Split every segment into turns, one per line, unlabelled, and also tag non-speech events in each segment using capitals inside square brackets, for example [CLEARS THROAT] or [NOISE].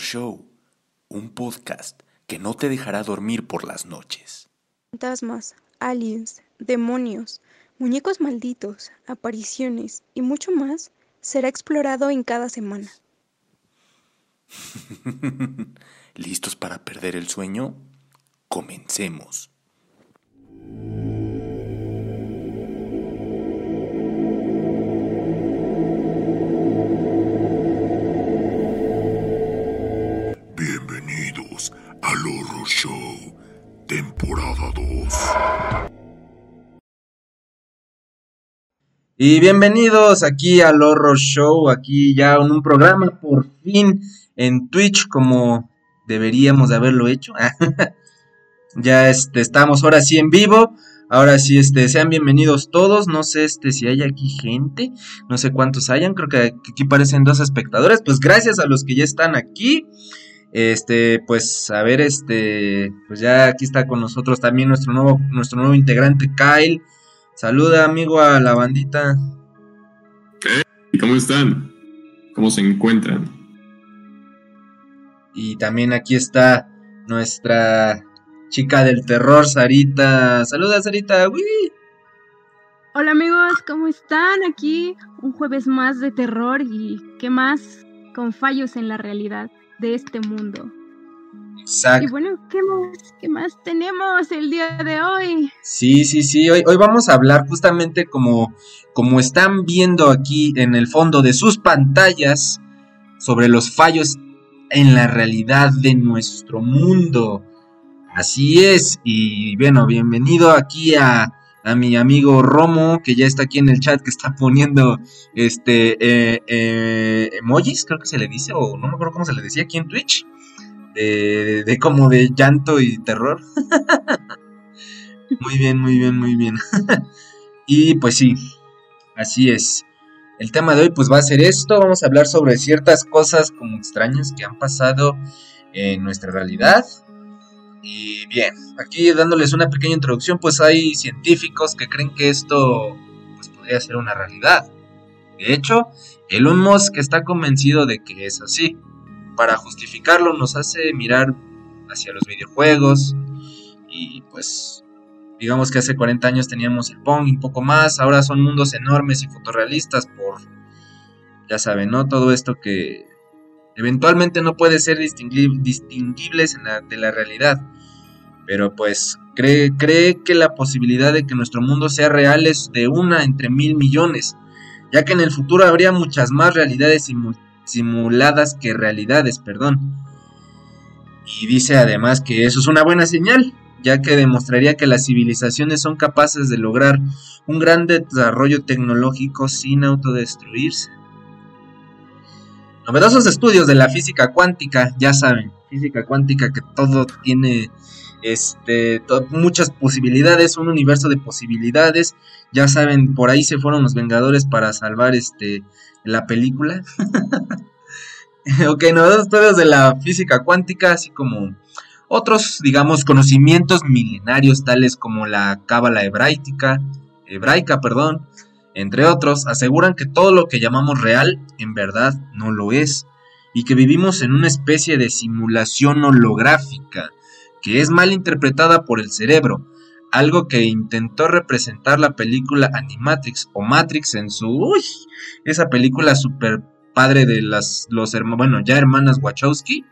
Show, un podcast que no te dejará dormir por las noches.
Fantasmas, aliens, demonios, muñecos malditos, apariciones y mucho más será explorado en cada semana. [LAUGHS]
¿Listos para perder el sueño? Comencemos.
Y bienvenidos aquí al Horror Show, aquí ya en un programa por fin en Twitch como deberíamos de haberlo hecho. [LAUGHS] ya este, estamos ahora sí en vivo. Ahora sí, este, sean bienvenidos todos. No sé este, si hay aquí gente. No sé cuántos hayan. Creo que aquí parecen dos espectadores. Pues gracias a los que ya están aquí. Este, pues a ver, este, pues ya aquí está con nosotros también nuestro nuevo, nuestro nuevo integrante, Kyle. Saluda, amigo, a la bandita.
¿Y ¿Cómo están? ¿Cómo se encuentran?
Y también aquí está nuestra chica del terror, Sarita. Saluda, Sarita.
Hola amigos, ¿cómo están? Aquí un jueves más de terror y qué más con fallos en la realidad de este mundo.
Exacto.
Y bueno, ¿qué más, ¿qué más tenemos el día de hoy?
Sí, sí, sí, hoy, hoy vamos a hablar justamente como, como están viendo aquí en el fondo de sus pantallas sobre los fallos en la realidad de nuestro mundo. Así es, y bueno, bienvenido aquí a, a mi amigo Romo, que ya está aquí en el chat, que está poniendo este eh, eh, emojis, creo que se le dice, o no me acuerdo cómo se le decía aquí en Twitch de, como de llanto y terror. muy bien, muy bien, muy bien. [LAUGHS] y pues sí, así es. El tema de hoy pues va a ser esto, vamos a hablar sobre ciertas cosas como extrañas que han pasado en nuestra realidad. Y bien, aquí dándoles una pequeña introducción, pues hay científicos que creen que esto pues podría ser una realidad. De hecho, Elon Musk está convencido de que es así para justificarlo nos hace mirar hacia los videojuegos y pues digamos que hace 40 años teníamos el Pong y un poco más, ahora son mundos enormes y fotorrealistas por, ya saben, ¿no? Todo esto que eventualmente no puede ser distinguibles de la realidad, pero pues cree, cree que la posibilidad de que nuestro mundo sea real es de una entre mil millones, ya que en el futuro habría muchas más realidades simuladas que realidades, perdón. Y dice además que eso es una buena señal, ya que demostraría que las civilizaciones son capaces de lograr un gran desarrollo tecnológico sin autodestruirse. Novedosos estudios de la física cuántica, ya saben, física cuántica que todo tiene este, muchas posibilidades, un universo de posibilidades. Ya saben, por ahí se fueron los Vengadores para salvar este, la película. [LAUGHS] ok, novedosos estudios de la física cuántica, así como otros, digamos, conocimientos milenarios tales como la cábala hebraica, hebraica, perdón, entre otros, aseguran que todo lo que llamamos real en verdad no lo es y que vivimos en una especie de simulación holográfica que es mal interpretada por el cerebro, algo que intentó representar la película Animatrix o Matrix en su uy, esa película super padre de las los bueno, ya hermanas Wachowski.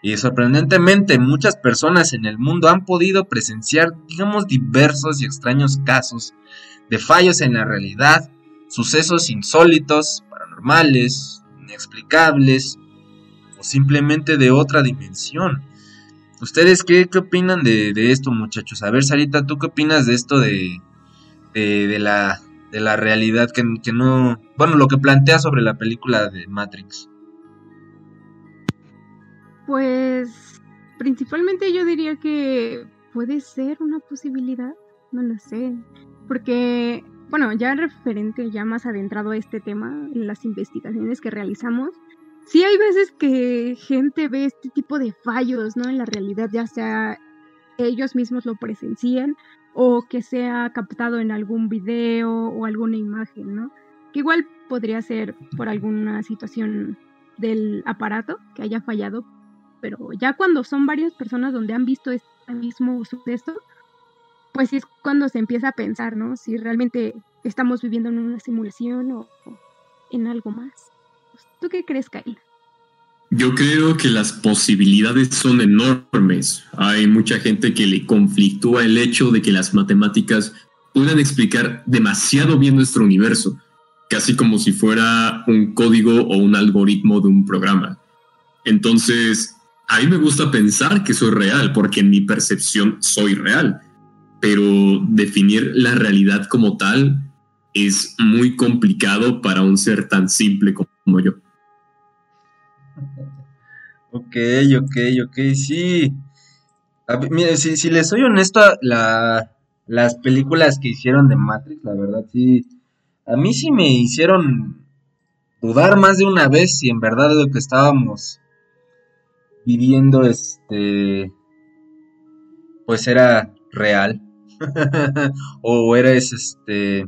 Y sorprendentemente muchas personas en el mundo han podido presenciar, digamos, diversos y extraños casos de fallos en la realidad, sucesos insólitos, paranormales, inexplicables o simplemente de otra dimensión. ¿Ustedes qué, opinan de, esto, muchachos? A ver, Sarita, ¿tú qué opinas de esto de, de, la, de la realidad que, que, no... Bueno, lo que plantea sobre la película de Matrix.
Pues principalmente yo diría que puede ser una posibilidad, no lo sé, porque, bueno, ya referente, ya más adentrado a este tema, en las investigaciones que realizamos, sí hay veces que gente ve este tipo de fallos, ¿no? En la realidad, ya sea ellos mismos lo presencian o que sea captado en algún video o alguna imagen, ¿no? Que igual podría ser por alguna situación del aparato que haya fallado, pero ya cuando son varias personas donde han visto este mismo suceso, pues es cuando se empieza a pensar, ¿no? Si realmente estamos viviendo en una simulación o, en algo más. ¿Tú qué crees, Kyle?
Yo creo que las posibilidades son enormes. Hay mucha gente que le conflictúa el hecho de que las matemáticas puedan explicar demasiado bien nuestro universo, casi como si fuera un código o un algoritmo de un programa. Entonces, a mí me gusta pensar que soy real, porque en mi percepción soy real, pero definir la realidad como tal es muy complicado para un ser tan simple como yo.
Ok, ok, ok, sí. mire, si, si les soy honesto, la, las películas que hicieron de Matrix, la verdad, sí. A mí sí me hicieron dudar más de una vez si en verdad lo que estábamos viviendo, este, pues era real. [LAUGHS] o eres, este,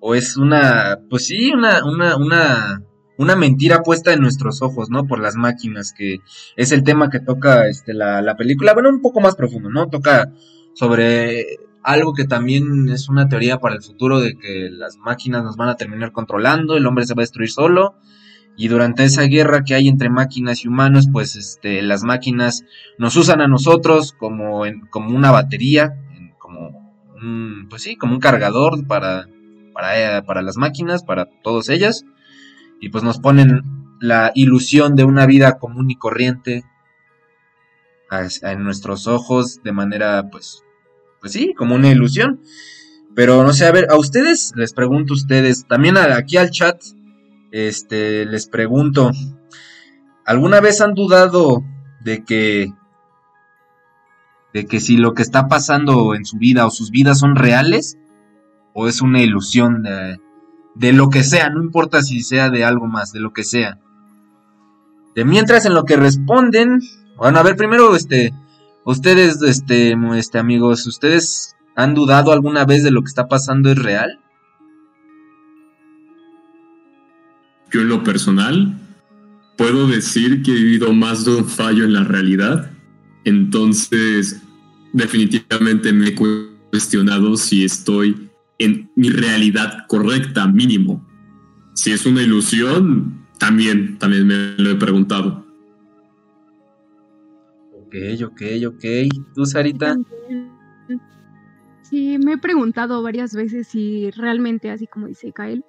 o es una, pues sí, una, una, una una mentira puesta en nuestros ojos, ¿no? Por las máquinas, que es el tema que toca este, la, película. Bueno, un poco más profundo, ¿no? Toca sobre algo que también es una teoría para el futuro de que las máquinas nos van a terminar controlando, el hombre se va a destruir solo. Y durante esa guerra que hay entre máquinas y humanos, pues este, las máquinas nos usan a nosotros como, en, como una batería, pues sí, como un cargador para, para, para las máquinas, para todas ellas y pues nos ponen la ilusión de una vida común y corriente en nuestros ojos de manera pues pues sí, como una ilusión. Pero no sé, a ver, a ustedes les pregunto a ustedes, también aquí al chat este les pregunto, ¿alguna vez han dudado de que de que si lo que está pasando en su vida o sus vidas son reales o es una ilusión de, de lo que sea, no importa si sea de algo más, de lo que sea. De mientras en lo que responden, bueno, a ver, primero, este, ustedes, este, este, amigos, ¿ustedes han dudado alguna vez de lo que está pasando es real?
Yo en lo personal puedo decir que he vivido más de un fallo en la realidad, entonces definitivamente me he cuestionado si estoy en mi realidad correcta, mínimo. Si es una ilusión, también, también me lo he preguntado.
Ok, ok, ok. ¿Tú, Sarita?
Sí, me he preguntado varias veces si realmente, así como dice Kyle,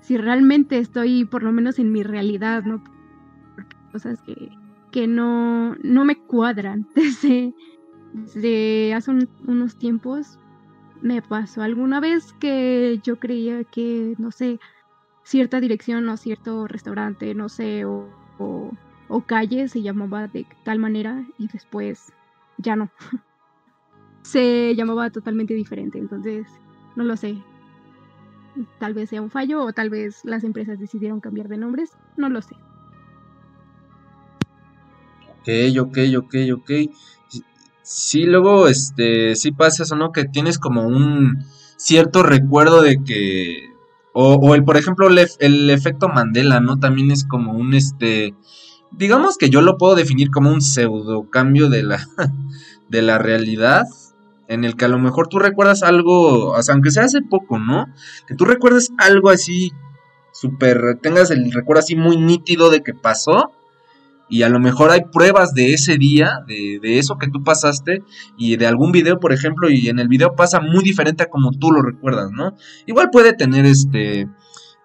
si realmente estoy por lo menos en mi realidad, ¿no? Porque cosas que, que no, no me cuadran. [LAUGHS] Desde, desde hace unos tiempos me pasó alguna vez que yo creía que, no sé, cierta dirección o cierto restaurante, no sé, o, o, calle se llamaba de tal manera y después ya no. [LAUGHS] se llamaba totalmente diferente, entonces no lo sé. Tal vez sea un fallo o tal vez las empresas decidieron cambiar de nombres, no lo sé.
Ok, ok, ok, ok sí, luego, este, sí pasa eso, ¿no? Que tienes como un cierto recuerdo de que, o, el, por ejemplo, el, efecto Mandela, ¿no? También es como un, este, digamos que yo lo puedo definir como un pseudo cambio de la, [LAUGHS] de la realidad, en el que a lo mejor tú recuerdas algo, o sea, aunque sea hace poco, ¿no? Que tú recuerdes algo así, súper, tengas el recuerdo así muy nítido de que pasó, y a lo mejor hay pruebas de ese día, de, eso que tú pasaste y de algún video, por ejemplo, y en el video pasa muy diferente a como tú lo recuerdas, ¿no? Igual puede tener este,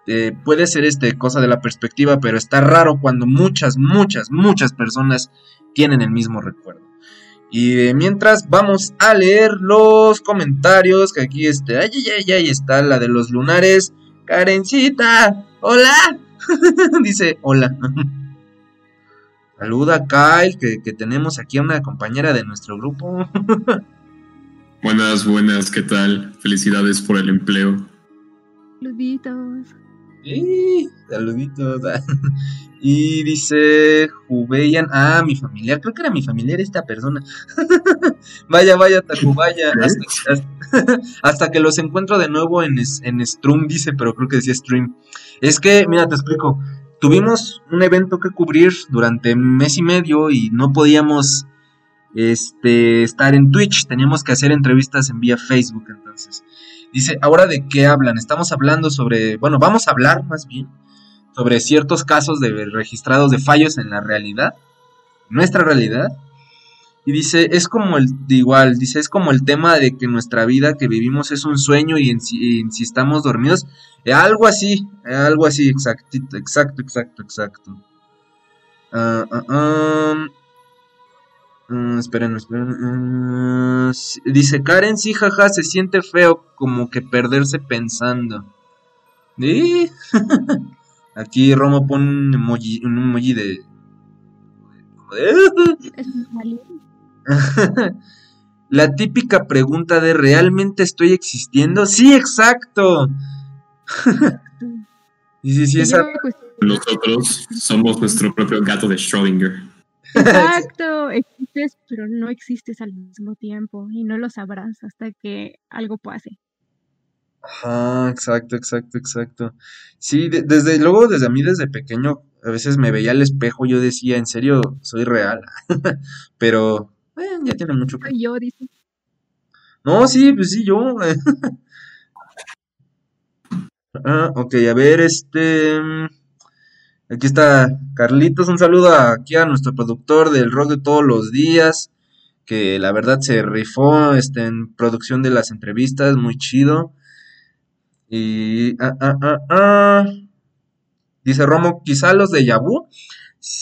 eh, puede ser este cosa de la perspectiva, pero está raro cuando muchas, muchas, muchas personas tienen el mismo recuerdo. Y mientras vamos a leer los comentarios, que aquí este, ay, ay, ay, está la de los lunares. Karencita, hola. [LAUGHS] Dice, hola. [LAUGHS] Saluda a Kyle, que, tenemos aquí a una compañera de nuestro grupo. [LAUGHS]
buenas, buenas, ¿qué tal? Felicidades por el empleo.
Saluditos.
Sí, saluditos. [LAUGHS] y dice Jubeyan, ah, mi familiar, creo que era mi familiar esta persona. [LAUGHS] vaya, vaya, Tacubaya, hasta, hasta, que los encuentro de nuevo en, en Stream, dice, pero creo que decía Stream. Es que, mira, te explico tuvimos un evento que cubrir durante mes y medio y no podíamos este, estar en Twitch, teníamos que hacer entrevistas en vía Facebook, entonces. Dice, ¿ahora de qué hablan? Estamos hablando sobre, bueno, vamos a hablar más bien sobre ciertos casos de registrados de fallos en la realidad, nuestra realidad. Y dice, es como el, igual, dice, es como el tema de que nuestra vida que vivimos es un sueño y en, si estamos dormidos, algo así, algo así, exactito, exacto, exacto, exacto. Uh, esperen, esperen. Dice Karen, sí, jaja, se siente feo como que perderse pensando. [LAUGHS] Aquí Romo pone un emoji, un emoji de... [LAUGHS] La típica pregunta de ¿realmente estoy existiendo? Sí, exacto. [LAUGHS]
y si, si esa... Nosotros somos nuestro propio gato de Schrödinger.
Exacto, existes, pero no existes al mismo tiempo y no lo sabrás hasta que algo pase.
Ajá, exacto, exacto, exacto. Sí, desde luego, desde a mí, desde pequeño, a veces me veía al espejo, yo decía, en serio, soy real. [LAUGHS] pero eh, ya tiene mucho
que. Yo, dice.
No, sí, pues sí, yo. [LAUGHS] ah, ok, a ver, este. Aquí está Carlitos, un saludo aquí a nuestro productor del rock de todos los días, que la verdad se rifó este, en producción de las entrevistas, muy chido. Y ah, ah, ah, ah. dice Romo, quizá los de Yabu,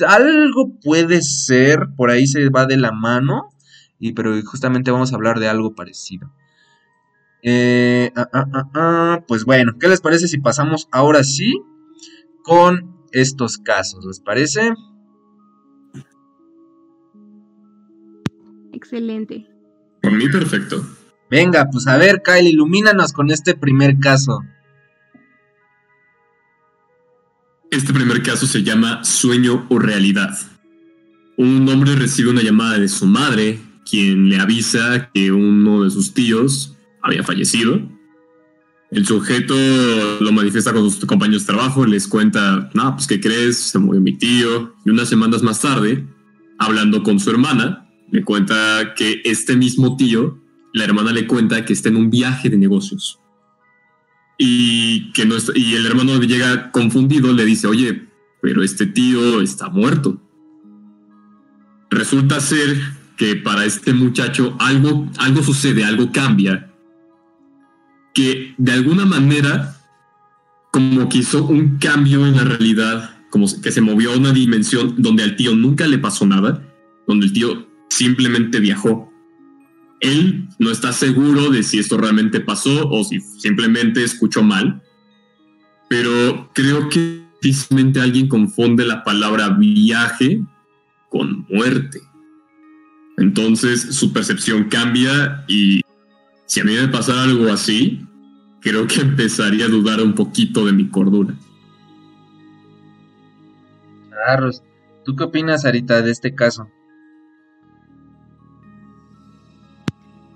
algo puede ser, por ahí se va de la mano, y pero justamente vamos a hablar de algo parecido. Eh, pues bueno, ¿qué les parece si pasamos ahora sí con estos casos, ¿les parece?
Excelente.
Por mí perfecto.
Venga, pues a ver, Kyle, ilumínanos con este primer caso.
Este primer caso se llama Sueño o Realidad. Un hombre recibe una llamada de su madre, quien le avisa que uno de sus tíos había fallecido el sujeto lo manifiesta con sus compañeros de trabajo, les cuenta, no, pues ¿qué crees? Se murió mi tío. Y unas semanas más tarde, hablando con su hermana, le cuenta que este mismo tío, la hermana le cuenta que está en un viaje de negocios. Y, que no y el hermano llega confundido, le dice, oye, pero este tío está muerto. Resulta ser que para este muchacho algo, algo sucede, algo cambia que de alguna manera como que hizo un cambio en la realidad, como que se movió a una dimensión donde al tío nunca le pasó nada, donde el tío simplemente viajó. Él no está seguro de si esto realmente pasó o si simplemente escuchó mal, pero creo que difícilmente alguien confunde la palabra viaje con muerte. Entonces su percepción cambia y si a mí me pasara algo así, creo que empezaría a dudar un poquito de mi cordura.
Carlos, ¿tú qué opinas, Arita, de este caso?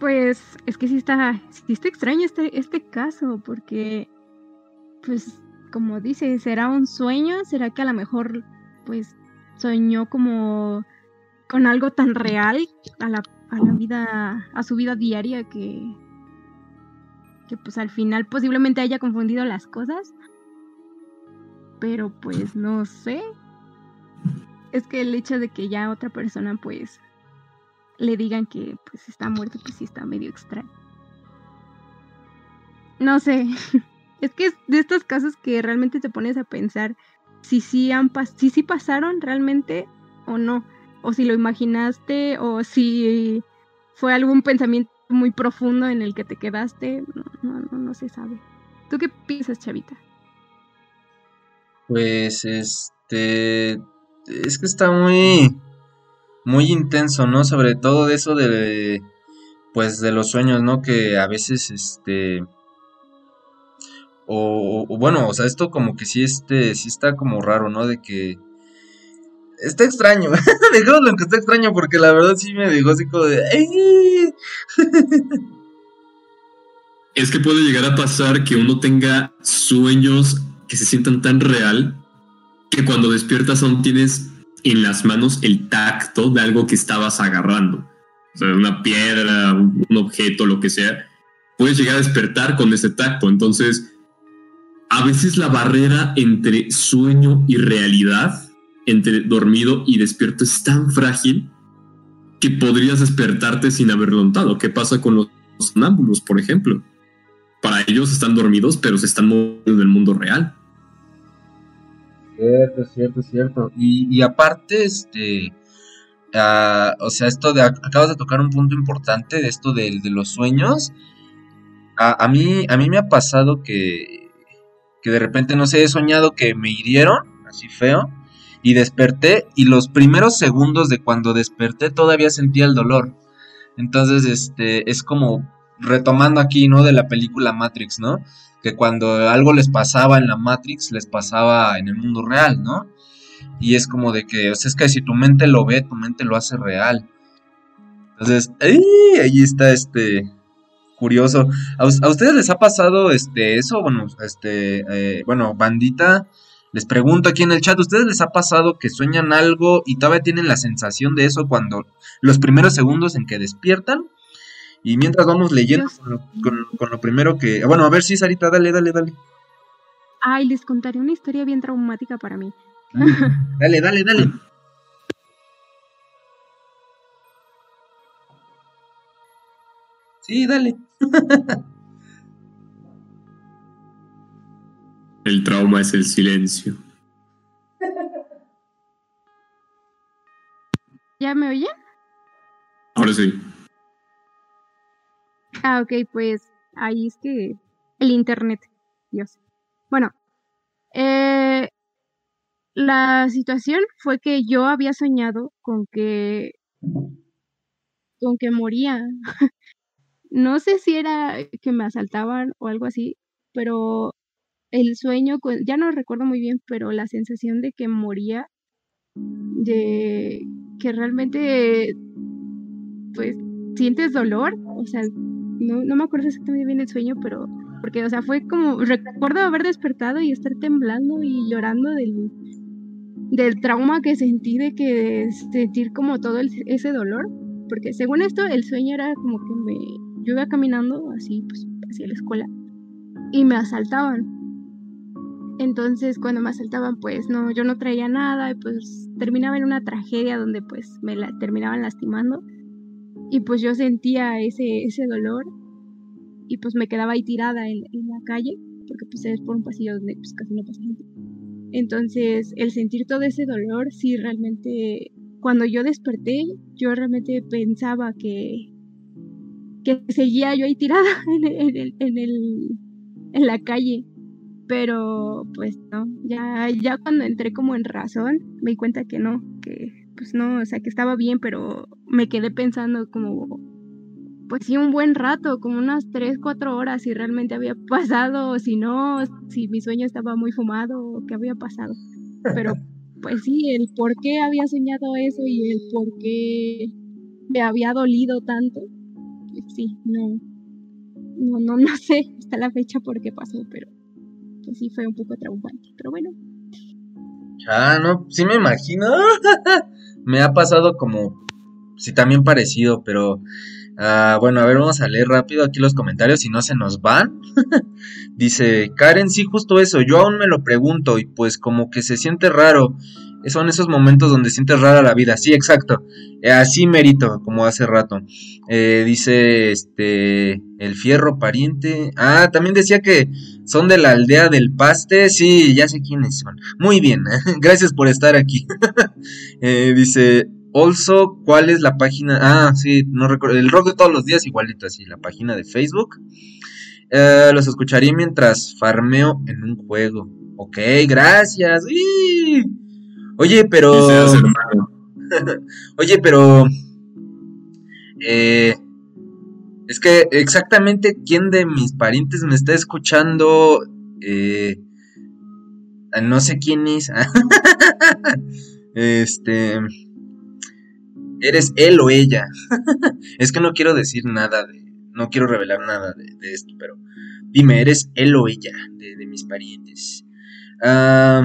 Pues es que sí está, sí está extraño este, este caso, porque, pues, como dice, ¿será un sueño? ¿Será que a lo mejor, pues, soñó como con algo tan real a la, a la vida, a su vida diaria que, que pues al final posiblemente haya confundido las cosas. Pero pues no sé. Es que el hecho de que ya otra persona pues le digan que pues está muerto pues sí está medio extraño. No sé. [LAUGHS] Es que es de estos casos que realmente te pones a pensar si sí han si sí pasaron realmente o no. O si lo imaginaste o si fue algún pensamiento muy profundo en el que te quedaste, no, no, no, se sabe. ¿Tú qué piensas, Chavita?
Pues este es que está muy muy intenso, ¿no? Sobre todo de eso de pues de los sueños, ¿no? Que a veces este o, bueno, o sea, esto como que sí este sí está como raro, ¿no? De que está extraño. [LAUGHS] lo que está extraño porque la verdad sí me dejó así como de. [LAUGHS]
es que puede llegar a pasar que uno tenga sueños que se sientan tan real que cuando despiertas aún tienes en las manos el tacto de algo que estabas agarrando. O sea, una piedra, un, objeto, lo que sea. Puedes llegar a despertar con ese tacto. Entonces, a veces la barrera entre sueño y realidad, entre dormido y despierto, es tan frágil que podrías despertarte sin haberlo notado. ¿Qué pasa con los sonámbulos, por ejemplo? Para ellos están dormidos, pero se están moviendo en el mundo real.
Cierto, cierto, cierto. Y, y aparte, este, ah, o sea, esto de, acabas de tocar un punto importante de esto de, de los sueños. A, a mí, a mí me ha pasado que, que de repente, no sé, he soñado que me hirieron, así feo, y desperté, y los primeros segundos de cuando desperté todavía sentía el dolor. Entonces, este, es como retomando aquí, ¿no? De la película Matrix, ¿no? Que cuando algo les pasaba en la Matrix, les pasaba en el mundo real, ¿no? Y es como de que, o sea, es que si tu mente lo ve, tu mente lo hace real. Entonces, ¡ay! ahí está este curioso. ¿A, us- a ustedes les ha pasado este eso? Bueno, este, eh, bueno, bandita, les pregunto aquí en el chat, ¿a ustedes les ha pasado que sueñan algo y todavía tienen la sensación de eso cuando los primeros segundos en que despiertan? Y mientras vamos leyendo con lo, con- con lo primero que... Bueno, a ver si Sarita, dale, dale, dale.
Ay, les contaré una historia bien traumática para mí.
Dale, [LAUGHS] dale, dale. Sí, dale. [LAUGHS]
El trauma es el silencio.
¿Ya me oyen?
Ahora sí.
Ah, ok, pues ahí es que el internet, Dios. Bueno, eh, la situación fue que yo había soñado con que con que moría. [LAUGHS] No sé si era que me asaltaban o algo así, pero el sueño, ya no recuerdo muy bien, pero la sensación de que moría, de que realmente, pues, sientes dolor, o sea, no, no me acuerdo exactamente bien el sueño, pero, porque, o sea, fue como, recuerdo haber despertado y estar temblando y llorando del, del trauma que sentí de que sentir como todo ese dolor, porque según esto, el sueño era como que me, yo iba caminando así, pues, hacia la escuela, y me asaltaban. Entonces, cuando me asaltaban, pues no, yo no traía nada y pues terminaba en una tragedia donde pues me la terminaban lastimando y pues yo sentía ese, ese dolor y pues me quedaba ahí tirada en, en la calle porque pues es por un pasillo donde pues casi no pasa gente. Entonces, el sentir todo ese dolor, sí, realmente, cuando yo desperté, yo realmente pensaba que, que seguía yo ahí tirada [LAUGHS] en en el, en el- en la calle pero pues no, ya, ya cuando entré como en razón, me di cuenta que no, que pues no, o sea, que estaba bien, pero me quedé pensando como, pues sí, un buen rato, como unas 3, 4 horas, si realmente había [LAUGHS] pasado, si no, si mi sueño estaba muy fumado, o qué había pasado. Pero [LAUGHS] pues sí, el por qué había soñado eso y el por qué me había dolido tanto, pues sí, no, no, no, [LAUGHS] no sé hasta la fecha por qué pasó, pero pues sí fue un poco traumante, pero bueno.
Ah, no, sí me imagino. me ha pasado como, sí, también parecido, pero ah, bueno, a ver, vamos a leer rápido aquí los comentarios, si no se nos van. [LAUGHS] Dice Karen, sí, justo eso, yo aún me lo pregunto y pues como que se siente raro. Son esos momentos donde sientes rara la vida. Sí, exacto. Eh, así merito, como hace rato. Eh, dice este el fierro pariente. Ah, también decía que son de la aldea del paste. Sí, ya sé quiénes son. Muy bien, [LAUGHS] gracias por estar aquí. [LAUGHS] Eh, dice, also, ¿cuál es la página? Ah, sí, no recuerdo. El rock de todos los días, igualito así, la página de Facebook. Eh, los escucharía mientras farmeo en un juego. Ok, gracias. ¡Uy! Oye, pero... [LAUGHS] Oye, pero... eh, es que exactamente quién de mis parientes me está escuchando... Eh, no sé quién es. [LAUGHS] este... Eres él o ella. [LAUGHS] es que no quiero decir nada de... No quiero revelar nada de, esto, pero... Dime, ¿eres él o ella de, mis parientes? Ah...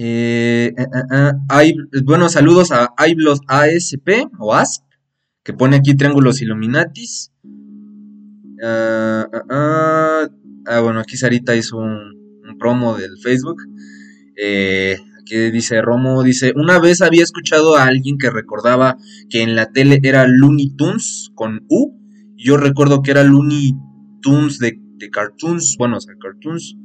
Eh, eh, hay- bueno, saludos a Iblos ASP o ASP, que pone aquí triángulos Illuminatis. Ah, ah, ah, ah, bueno, aquí Sarita hizo un, un promo del Facebook. Eh, aquí dice Romo, dice, una vez había escuchado a alguien que recordaba que en la tele era Looney Tunes con U. y Yo recuerdo que era Looney Tunes de, de cartoons, bueno, o sea, cartoons.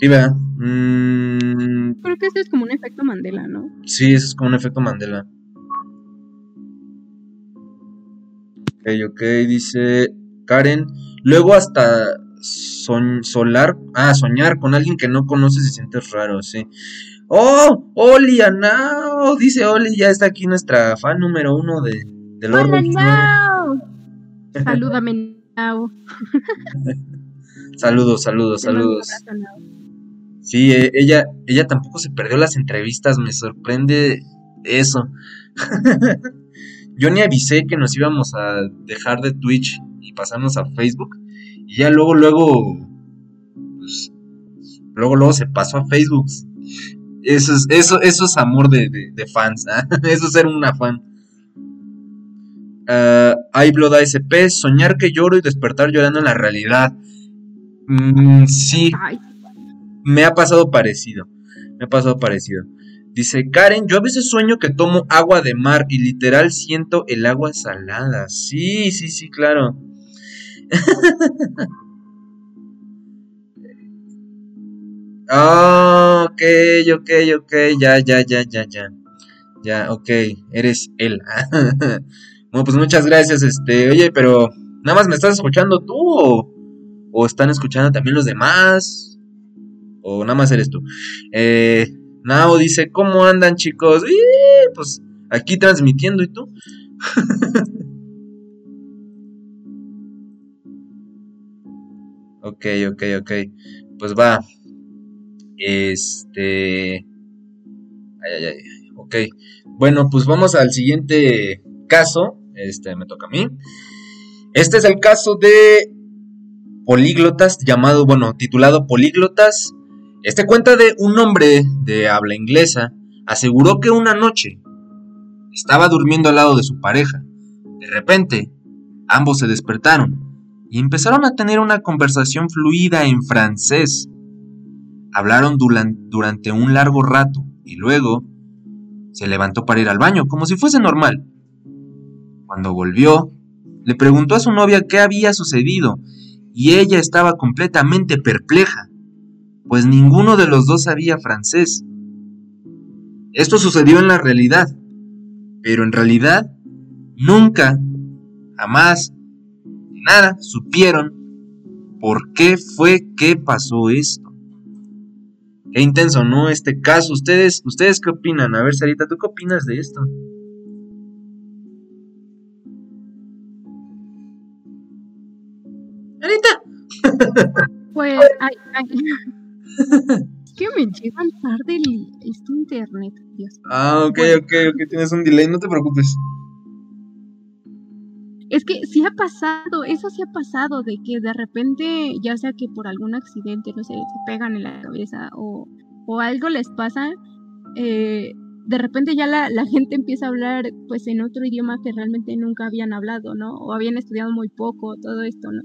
Sí, ¿verdad? Mm,
Creo que esto es como un efecto Mandela, ¿no?
Sí, eso es como un efecto Mandela. Ok, ok, dice Karen. Luego hasta son, solar, ah, soñar con alguien que no conoces se siente raro, sí. ¡Oh! ¡Oli, Anao! Dice Oli, ya está aquí nuestra fan número uno de, del
¡Hola,
Orbe.
Nao! [LAUGHS] Salúdame, Nao.
Saludos, saludos, saludos. Sí, eh, ella, ella tampoco se perdió las entrevistas, me sorprende eso. [LAUGHS] Yo ni avisé que nos íbamos a dejar de Twitch y pasarnos a Facebook. Y ya luego, luego, pues, luego, luego se pasó a Facebook. Eso es, eso, eso es amor de, de- de fans, ¿ah? [LAUGHS] Eso es ser una fan. Uh, iBlood ASP, soñar que lloro y despertar llorando en la realidad. Mm, sí, me ha pasado parecido. Me ha pasado parecido. Dice Karen, yo a veces sueño que tomo agua de mar y literal siento el agua salada. Sí, sí, sí, claro. [LAUGHS] Ah, ok, ok, ok, ya, ya, ya, ya, ya. Ya, ok, eres él. [LAUGHS] bueno, pues muchas gracias, este, oye, pero ¿nada más me estás escuchando tú o, están escuchando también los demás? ¿O nada más eres tú? Eh, Nao dice, ¿cómo andan chicos? Pues aquí transmitiendo y tú. [LAUGHS] ok, ok, ok. Pues va. Este... Ay, ay, ay. Ok. Bueno, pues vamos al siguiente caso. Este me toca a mí. Este es el caso de políglotas, llamado, bueno, titulado Políglotas. Este cuenta de un hombre de habla inglesa aseguró que una noche estaba durmiendo al lado de su pareja. De repente, ambos se despertaron y empezaron a tener una conversación fluida en francés. Hablaron duran- durante un largo rato y luego se levantó para ir al baño, como si fuese normal. Cuando volvió, le preguntó a su novia qué había sucedido y ella estaba completamente perpleja, pues ninguno de los dos sabía francés. Esto sucedió en la realidad, pero en realidad nunca, jamás, nada supieron por qué fue que pasó esto. Qué intenso, ¿no? Este caso. ¿Ustedes, ¿Ustedes qué opinan? A ver, Sarita, ¿tú qué opinas de esto? Sarita. [LAUGHS]
Pues, ay, ay. Es que me llegan tarde el, este internet, Dios.
Ah, ok,
Bueno.
ok, ok, tienes un delay, no te preocupes.
Es que sí ha pasado, eso sí ha pasado, de que de repente, ya sea que por algún accidente, no sé, se pegan en la cabeza o, o algo les pasa, eh, de repente ya la, la gente empieza a hablar pues en otro idioma que realmente nunca habían hablado, ¿no? O habían estudiado muy poco, todo esto, ¿no?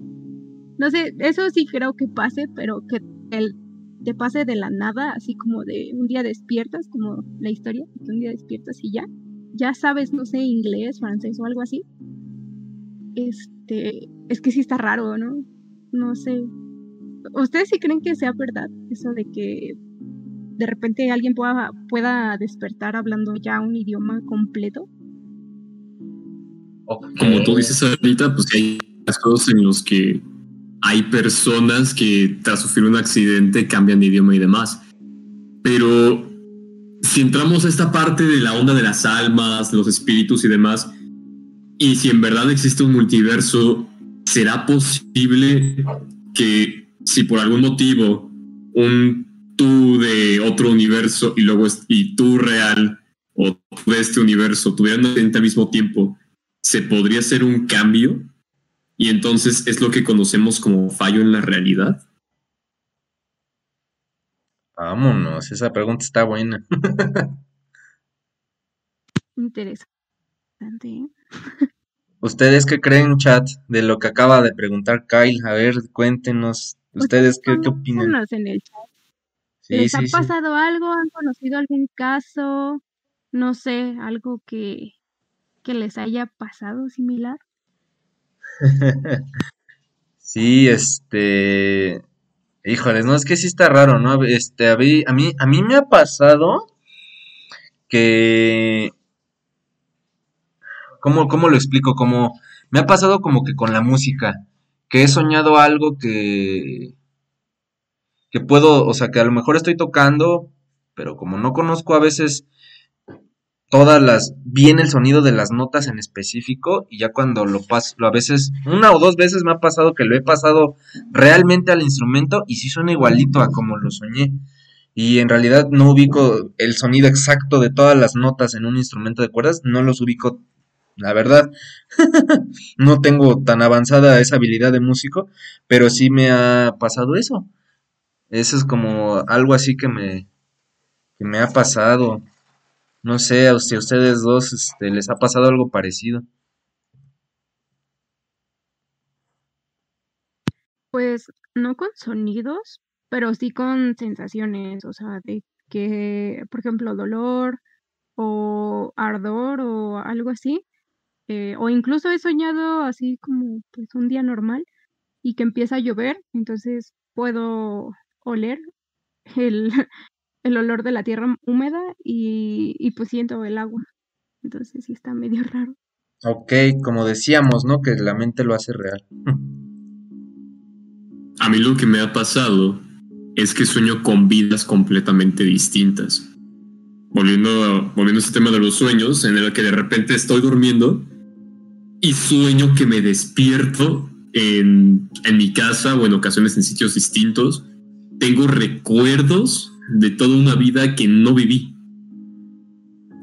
No sé, eso sí creo que pase, pero que el, te pase de la nada, así como de un día despiertas, como la historia, que un día despiertas y ya, ya sabes, no sé, inglés, francés o algo así. Este, es que sí está raro, ¿no? No sé. ¿Ustedes sí creen que sea verdad eso de que de repente alguien pueda, pueda despertar hablando ya un idioma completo?
Como tú dices ahorita, pues hay casos en los que hay personas que tras sufrir un accidente cambian de idioma y demás. Pero si entramos a esta parte de la onda de las almas, los espíritus y demás, y si en verdad existe un multiverso, ¿será posible que si por algún motivo un tú de otro universo y luego es- y tú real o tú de este universo tuvieran al mismo tiempo, se podría hacer un cambio y entonces es lo que conocemos como fallo en la realidad?
Vámonos, esa pregunta está buena. [LAUGHS]
Interesante.
¿Ustedes qué creen, chat, de lo que acaba de preguntar Kyle? A ver, cuéntenos. ¿Ustedes qué, qué opinan?
En el chat.
Sí,
¿Les
sí,
ha
sí.
pasado algo? ¿Han conocido algún caso? No sé, algo que, que les haya pasado similar. [LAUGHS]
Sí, este. Híjoles, no, es que sí está raro, ¿no? Este, a mí, a mí, a mí me ha pasado que. ¿Cómo, cómo lo explico? Como. Me ha pasado como que con la música. Que he soñado algo que. Que puedo, o sea, que a lo mejor estoy tocando, pero como no conozco a veces todas las, bien el sonido de las notas en específico, y ya cuando lo paso, a veces, una o dos veces me ha pasado que lo he pasado realmente al instrumento y sí suena igualito a como lo soñé. Y en realidad no ubico el sonido exacto de todas las notas en un instrumento de cuerdas, no los ubico, la verdad. [LAUGHS] no tengo tan avanzada esa habilidad de músico, pero sí me ha pasado eso. Eso es como algo así que me, que me ha pasado. No sé, usted- a ustedes dos este, les ha pasado algo parecido.
Pues no con sonidos, pero sí con sensaciones, o sea, de que, por ejemplo, dolor o ardor o algo así. Eh, o incluso he soñado así como pues un día normal y que empieza a llover, entonces puedo oler el, [LAUGHS] el olor de la tierra húmeda y, y pues siento el agua. Entonces sí está medio [LAUGHS] raro.
Ok, como decíamos, ¿no? Que la mente lo hace real. [LAUGHS]
A mí lo que me ha pasado es que sueño con vidas completamente distintas. Volviendo, volviendo a este tema de los sueños, en el que de repente estoy durmiendo y sueño que me despierto en, en mi casa o en ocasiones en sitios distintos. Tengo recuerdos de toda una vida que no viví.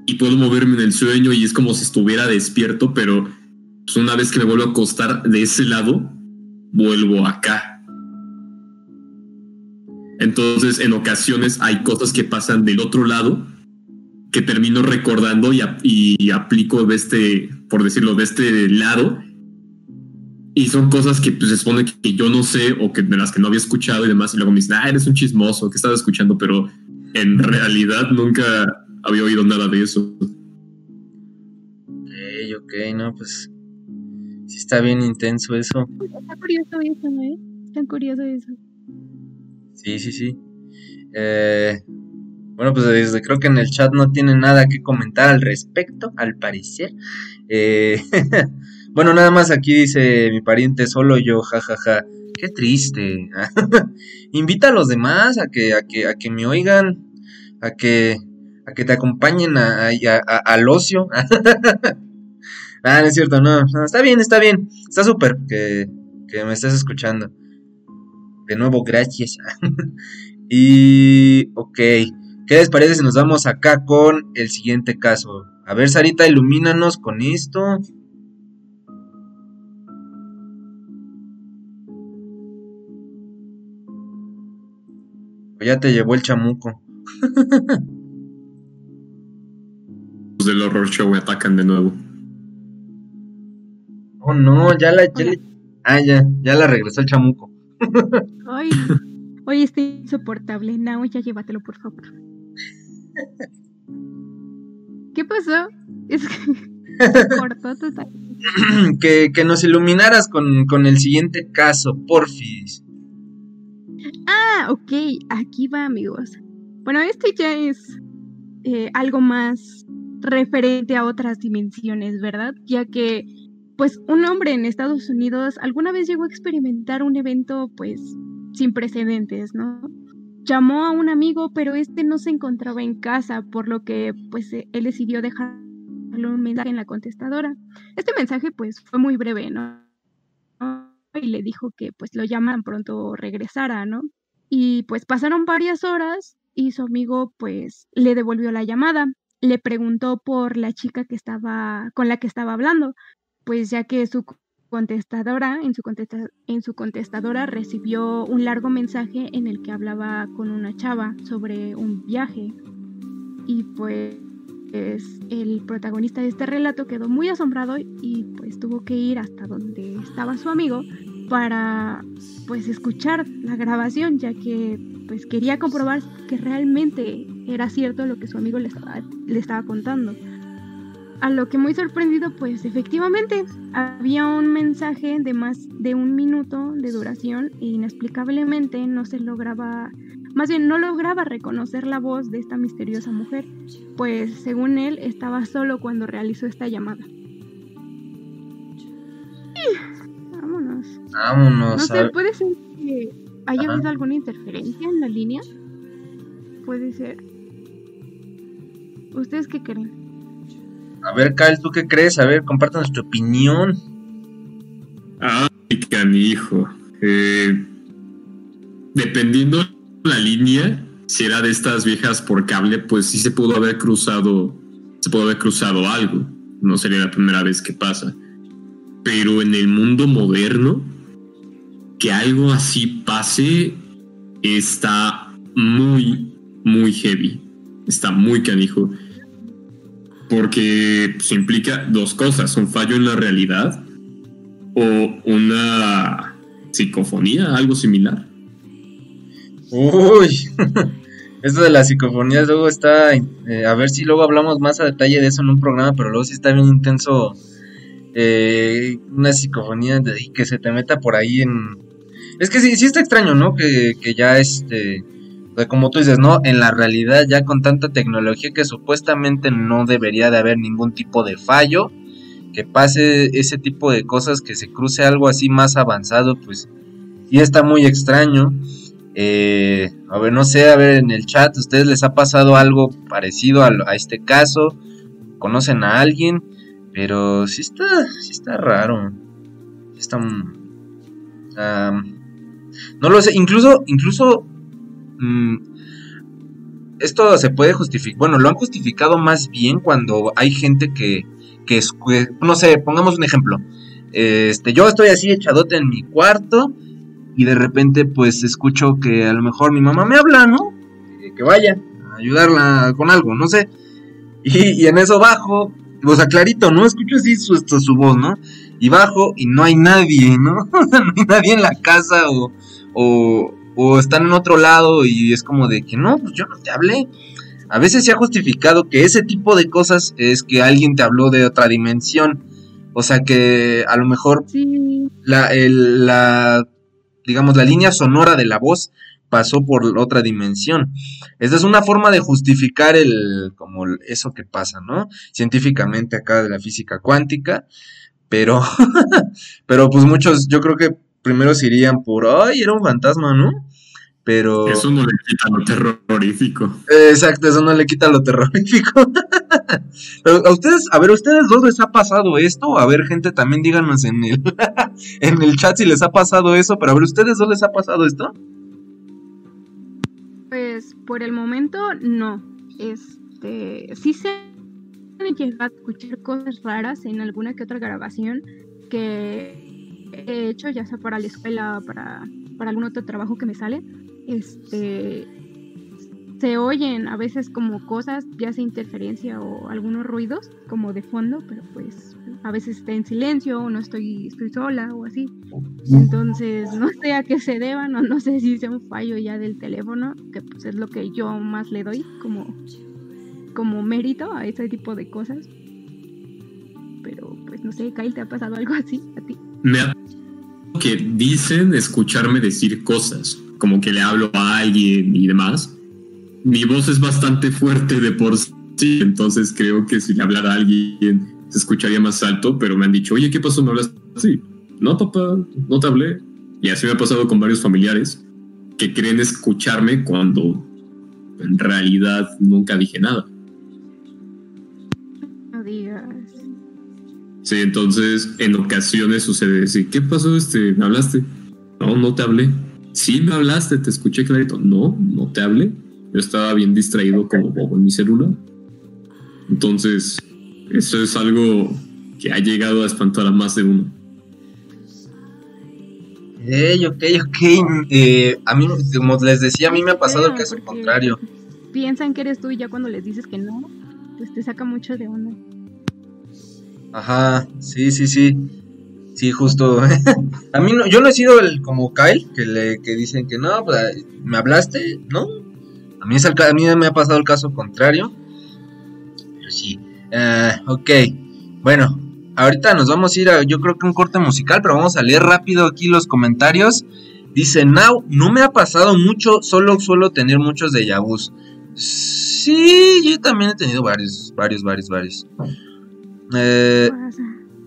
Y puedo moverme en el sueño y es como si estuviera despierto, pero pues, una vez que me vuelvo a acostar de ese lado, vuelvo acá. Entonces, en ocasiones hay cosas que pasan del otro lado que termino recordando y, y aplico de este, por decirlo, de este lado. Y son cosas que pues, se supone que yo no sé o que de las que no había escuchado y demás. Y luego me dicen, ah, eres un chismoso, que estaba escuchando, pero en realidad nunca había oído nada de eso.
Ok, ok, no, pues. Sí está bien intenso eso.
Está curioso eso, ¿eh? Está curioso eso.
Sí, sí, sí. Eh, bueno, pues desde- creo que en el chat no tienen nada que comentar al respecto, al parecer. Eh, [LAUGHS] bueno, nada más aquí dice mi pariente solo yo, jajaja. Qué triste. [LAUGHS] Invita a los demás a que, a que, a que me oigan, a que, a que te acompañen a- al ocio. [LAUGHS] ah, no es cierto, no, no, está bien, está bien. Está súper que, que me estés escuchando. De nuevo, gracias. Y, ok, ¿qué les parece si nos vamos acá con el siguiente caso? A ver, Sarita, ilumínanos con esto. O ya te llevó el chamuco.
Los del horror show me atacan de nuevo.
Oh, no, ya la... ya le- Ah, ya, ya la regresó el chamuco. [LAUGHS]
Ay, oye, está insoportable. No, ya llévatelo, por favor. ¿Qué pasó? Es que se [LAUGHS] cortó total.
que, que nos iluminaras con, con el siguiente caso, porfis.
Ah, ok, aquí va, amigos. Bueno, este ya es eh, algo más referente a otras dimensiones, ¿verdad? Ya que, pues, un hombre en Estados Unidos alguna vez llegó a experimentar un evento, pues, sin precedentes, ¿no? Llamó a un amigo, pero este no se encontraba en casa, por lo que, pues, eh, él decidió dejarle un mensaje en la contestadora. Este mensaje, pues, fue muy breve, ¿no? Y le dijo que, pues, lo llaman pronto regresara, ¿no? Y pues pasaron varias horas y su amigo pues le devolvió la llamada. Le preguntó por la chica que estaba con la que estaba hablando, pues ya que su contestadora, en su, en su contestadora recibió un largo mensaje en el que hablaba con una chava sobre un viaje. Y pues el protagonista de este relato quedó muy asombrado y pues tuvo que ir hasta donde estaba su amigo para pues escuchar la grabación ya que pues quería comprobar que realmente era cierto lo que su amigo le estaba, le estaba contando. A lo que muy sorprendido, pues efectivamente había un mensaje de más de un minuto de duración e inexplicablemente no se lograba, más bien no lograba reconocer la voz de esta misteriosa mujer, pues según él estaba solo cuando realizó esta llamada. vámonos.
Vámonos.
No sé, puede ser que haya habido alguna interferencia en la línea. Puede ser. ¿Ustedes qué creen?
A ver, Kyle, ¿tú qué crees? A ver, compártanos tu opinión.
Ay, canijo. Eh, dependiendo la línea, si era de estas viejas por cable, pues sí se pudo haber cruzado, se pudo haber cruzado algo. No sería la primera vez que pasa. Pero en el mundo moderno, que algo así pase, está muy, muy heavy. Está muy canijo porque se implica dos cosas, un fallo en la realidad o una psicofonía, algo similar.
Uy, [LAUGHS] esto de las psicofonías luego está, eh, a ver si luego hablamos más a detalle de eso en un programa, pero luego sí está bien intenso eh, una psicofonía y que se te meta por ahí en... Es que sí, sí está extraño, ¿no? Que ya este como tú dices, ¿no? En la realidad ya con tanta tecnología que supuestamente no debería de haber ningún tipo de fallo, que pase ese tipo de cosas, que se cruce algo así más avanzado, pues sí está muy extraño. Eh, a ver, no sé, a ver en el chat, ¿ustedes les ha pasado algo parecido a, este caso? ¿Conocen a alguien? Pero sí está, sí está raro. Está... no lo sé, incluso, incluso esto se puede justificar, bueno, lo han justificado más bien cuando hay gente que, que no sé, pongamos un ejemplo. Este, yo estoy así echadote en mi cuarto y de repente pues escucho que a lo mejor mi mamá me habla, ¿no? Que, vaya a ayudarla con algo, no sé. [LAUGHS] Y, en eso bajo, o sea, clarito, ¿no? Escucho así su, su voz, ¿no? Y bajo y no hay nadie, ¿no? [LAUGHS] no hay nadie en la casa o, o, o están en otro lado y es como de que no, pues yo no te hablé. A veces se ha justificado que ese tipo de cosas es que alguien te habló de otra dimensión. O sea que a lo mejor la, la, digamos, la línea sonora de la voz pasó por otra dimensión. Esa es una forma de justificar el, como eso que pasa, ¿no? Científicamente acá de la física cuántica, pero, [LAUGHS] pero pues muchos, yo creo que primero se irían por, ay, era un fantasma, ¿no? Pero...
Eso no le quita lo terrorífico.
Exacto, eso no le quita lo terrorífico. [LAUGHS] Pero a ustedes, a ver, ¿a ustedes dos les ha pasado esto? A ver, gente, también díganos en el, [LAUGHS] en el chat si les ha pasado eso, pero a ver, ¿ustedes dos les ha pasado esto?
Pues por el momento no. Este, sí se han llegado a escuchar cosas raras en alguna que otra grabación que he hecho, ya sea para la escuela para, para algún otro trabajo que me sale, este se oyen a veces como cosas, ya sea interferencia o algunos ruidos como de fondo, pero pues a veces está en silencio o no estoy, estoy sola o así. Entonces no sé a qué se deban o no sé si sea un fallo ya del teléfono, que pues es lo que yo más le doy como, como mérito a ese tipo de cosas. Pero pues no sé, Kyle, ¿te ha pasado algo así a ti?
Me ha que dicen escucharme decir cosas, como que le hablo a alguien y demás. Mi voz es bastante fuerte de por sí, entonces creo que si le hablara a alguien se escucharía más alto, pero me han dicho, oye, ¿qué pasó? ¿Me hablas así? No, papá, no te hablé. Y así me ha pasado con varios familiares que creen escucharme cuando en realidad nunca dije nada. Sí, entonces en ocasiones sucede decir, ¿qué pasó? Este, ¿Me hablaste? No, no te hablé. Sí, me hablaste, te escuché clarito. No, no te hablé. Yo estaba bien distraído como bobo en mi celular. Entonces, eso es algo que ha llegado a espantar a más de uno.
ok, ok. Eh, a mí, como les decía, a mí me ha pasado el caso contrario.
Piensan que eres tú y ya cuando les dices que no, pues te saca mucho de onda.
Ajá, sí, sí, sí. Sí, justo. [LAUGHS] a mí no, yo no he sido el como Kyle, que le que dicen que no, pues, me hablaste, ¿no? A mí, es a mí me ha pasado el caso contrario. Pero sí. Uh, ok. Bueno, ahorita nos vamos a ir a, yo creo que un corte musical, pero vamos a leer rápido aquí los comentarios. Dice, Now, no me ha pasado mucho, solo suelo tener muchos de vus. Sí, yo también he tenido varios, varios, varios, varios. Eh,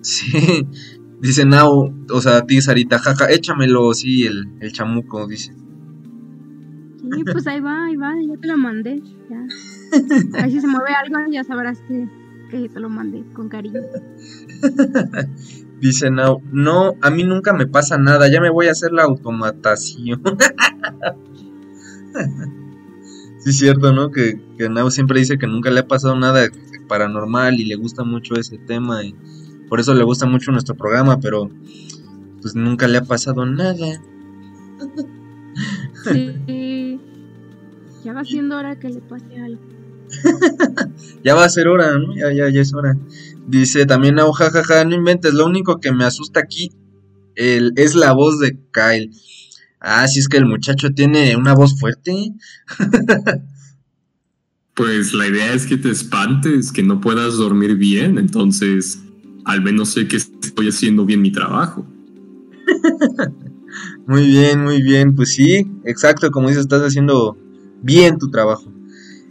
sí, [LAUGHS] dice Now, o sea, a ti, Sarita, jaja, échamelo, sí, el, el chamuco, dice.
Sí, pues ahí va, ahí va, ya te lo mandé. Ya. [LAUGHS] Ahí si se mueve algo, ya sabrás que, que te lo mandé con cariño. [LAUGHS]
Dice Now, no, a mí nunca me pasa nada, ya me voy a hacer la automatación. sí, es cierto, ¿no? Que, que Now siempre dice que nunca le ha pasado nada paranormal y le gusta mucho ese tema y por eso le gusta mucho nuestro programa, pero pues nunca le ha pasado nada. [LAUGHS]
Sí, ya va siendo hora que le pase algo. [LAUGHS]
ya va a ser hora, ¿no? Ya, ya, ya es hora. Dice también, no, jajaja, no inventes, lo único que me asusta aquí el, es la voz de Kyle. Ah, si es que el muchacho tiene una voz fuerte. [LAUGHS]
pues la idea es que te espantes, que no puedas dormir bien, entonces al menos sé que estoy haciendo bien mi trabajo. [LAUGHS]
muy bien, muy bien, pues sí, exacto, como dices, estás haciendo bien tu trabajo.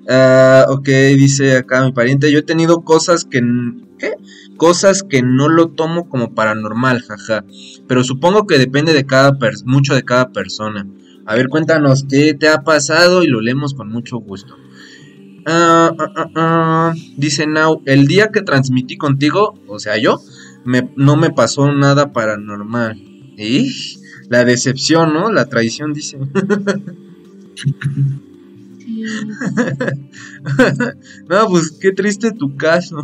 Uh, ok, dice acá mi pariente, yo he tenido cosas que... Cosas que no lo tomo como paranormal, jaja. Pero supongo que depende de cada mucho de cada persona. A ver, cuéntanos qué te ha pasado y lo leemos con mucho gusto. Uh, dice Now, el día que transmití contigo, o sea yo, me, no me pasó nada paranormal. ¿Y? La decepción, ¿no? La traición, dice. [LAUGHS] no, pues qué triste tu caso.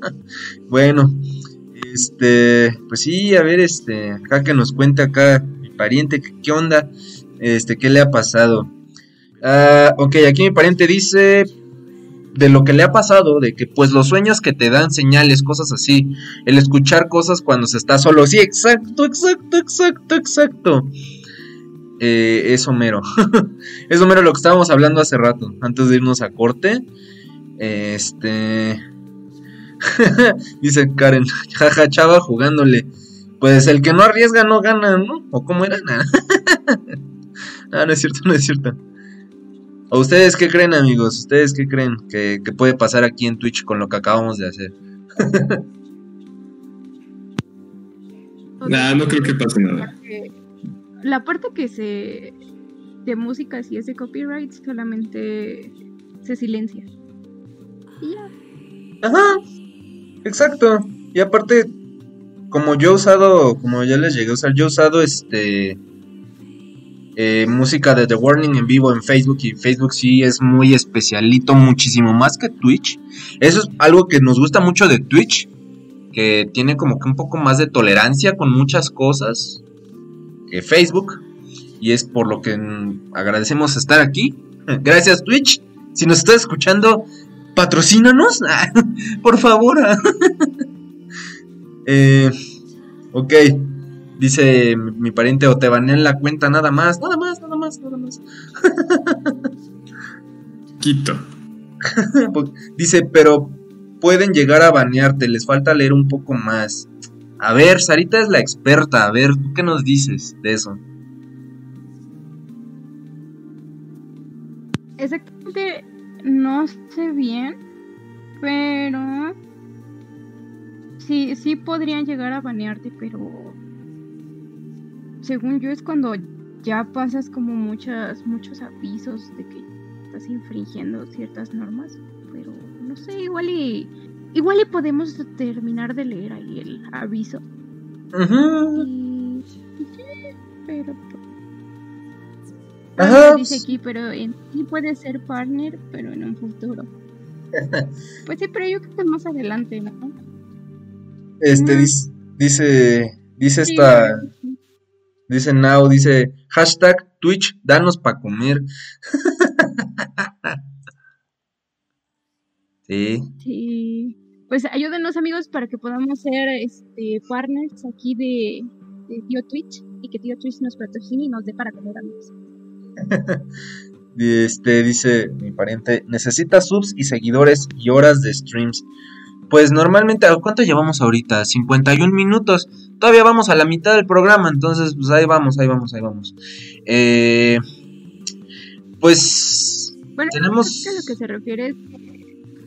[LAUGHS] bueno, este, pues sí, a ver, este, acá que nos cuente acá mi pariente, qué onda, este, qué le ha pasado. Ok, aquí mi pariente dice de lo que le ha pasado, de que pues los sueños que te dan señales, cosas así, el escuchar cosas cuando se está solo, sí, exacto, exacto, exacto, exacto. Eh, es Homero. [LAUGHS] es Homero lo que estábamos hablando hace rato, antes de irnos a corte. Este. [LAUGHS] Dice Karen, [LAUGHS] jaja, chava jugándole. Pues el que no arriesga no gana, ¿no? ¿O cómo era? ah, no es cierto, no es cierto. ¿O ustedes qué creen, amigos? ¿Ustedes qué creen que, que puede pasar aquí en Twitch con lo que acabamos de hacer?
nah, no creo que pase nada
la parte que se de música si es de copyright solamente se silencia. Y ya.
Ajá. Exacto. Y aparte como yo he usado, como ya les llegué a usar, yo he usado este eh, música de The Warning en vivo en Facebook y Facebook sí es muy especialito, muchísimo más que Twitch. Eso es algo que nos gusta mucho de Twitch, que tiene como que un poco más de tolerancia con muchas cosas. Facebook. Y es por lo que agradecemos estar aquí. [LAUGHS] Gracias Twitch. Si nos estás escuchando, patrocínanos. [LAUGHS] por favor. [LAUGHS] eh, ok. Dice mi pariente o te banean la cuenta nada más. Nada más, nada más, nada más. [LAUGHS]
Quito. [LAUGHS]
Dice, pero pueden llegar a banearte. Les falta leer un poco más. A ver, Sarita es la experta. A ver, ¿tú qué nos dices de eso?
Exactamente, no sé bien, pero sí, sí podrían llegar a banearte, pero según yo es cuando ya pasas como muchas, muchos avisos de que estás infringiendo ciertas normas, pero no sé, igual y Igual le podemos terminar de leer ahí el aviso. pero Ajá. dice aquí, pero en sí puede ser partner, pero en un futuro. [LAUGHS] pues sí, pero yo creo que más adelante, ¿no?
Este dice, dice, dice esta, Dice Now, dice hashtag Twitch, danos pa' comer. [LAUGHS] sí.
Sí. Pues ayúdenos amigos para que podamos ser este partners aquí de, de Tío Twitch y que Tío Twitch nos patrocine y nos dé para comer amigos. [LAUGHS]
Este dice mi pariente, necesita subs y seguidores y horas de streams. Pues normalmente, ¿a ¿cuánto llevamos ahorita? 51 minutos. Todavía vamos a la mitad del programa, entonces pues ahí vamos, ahí vamos, ahí vamos. Eh, pues
Bueno,
tenemos...
creo que a lo que se refiere es,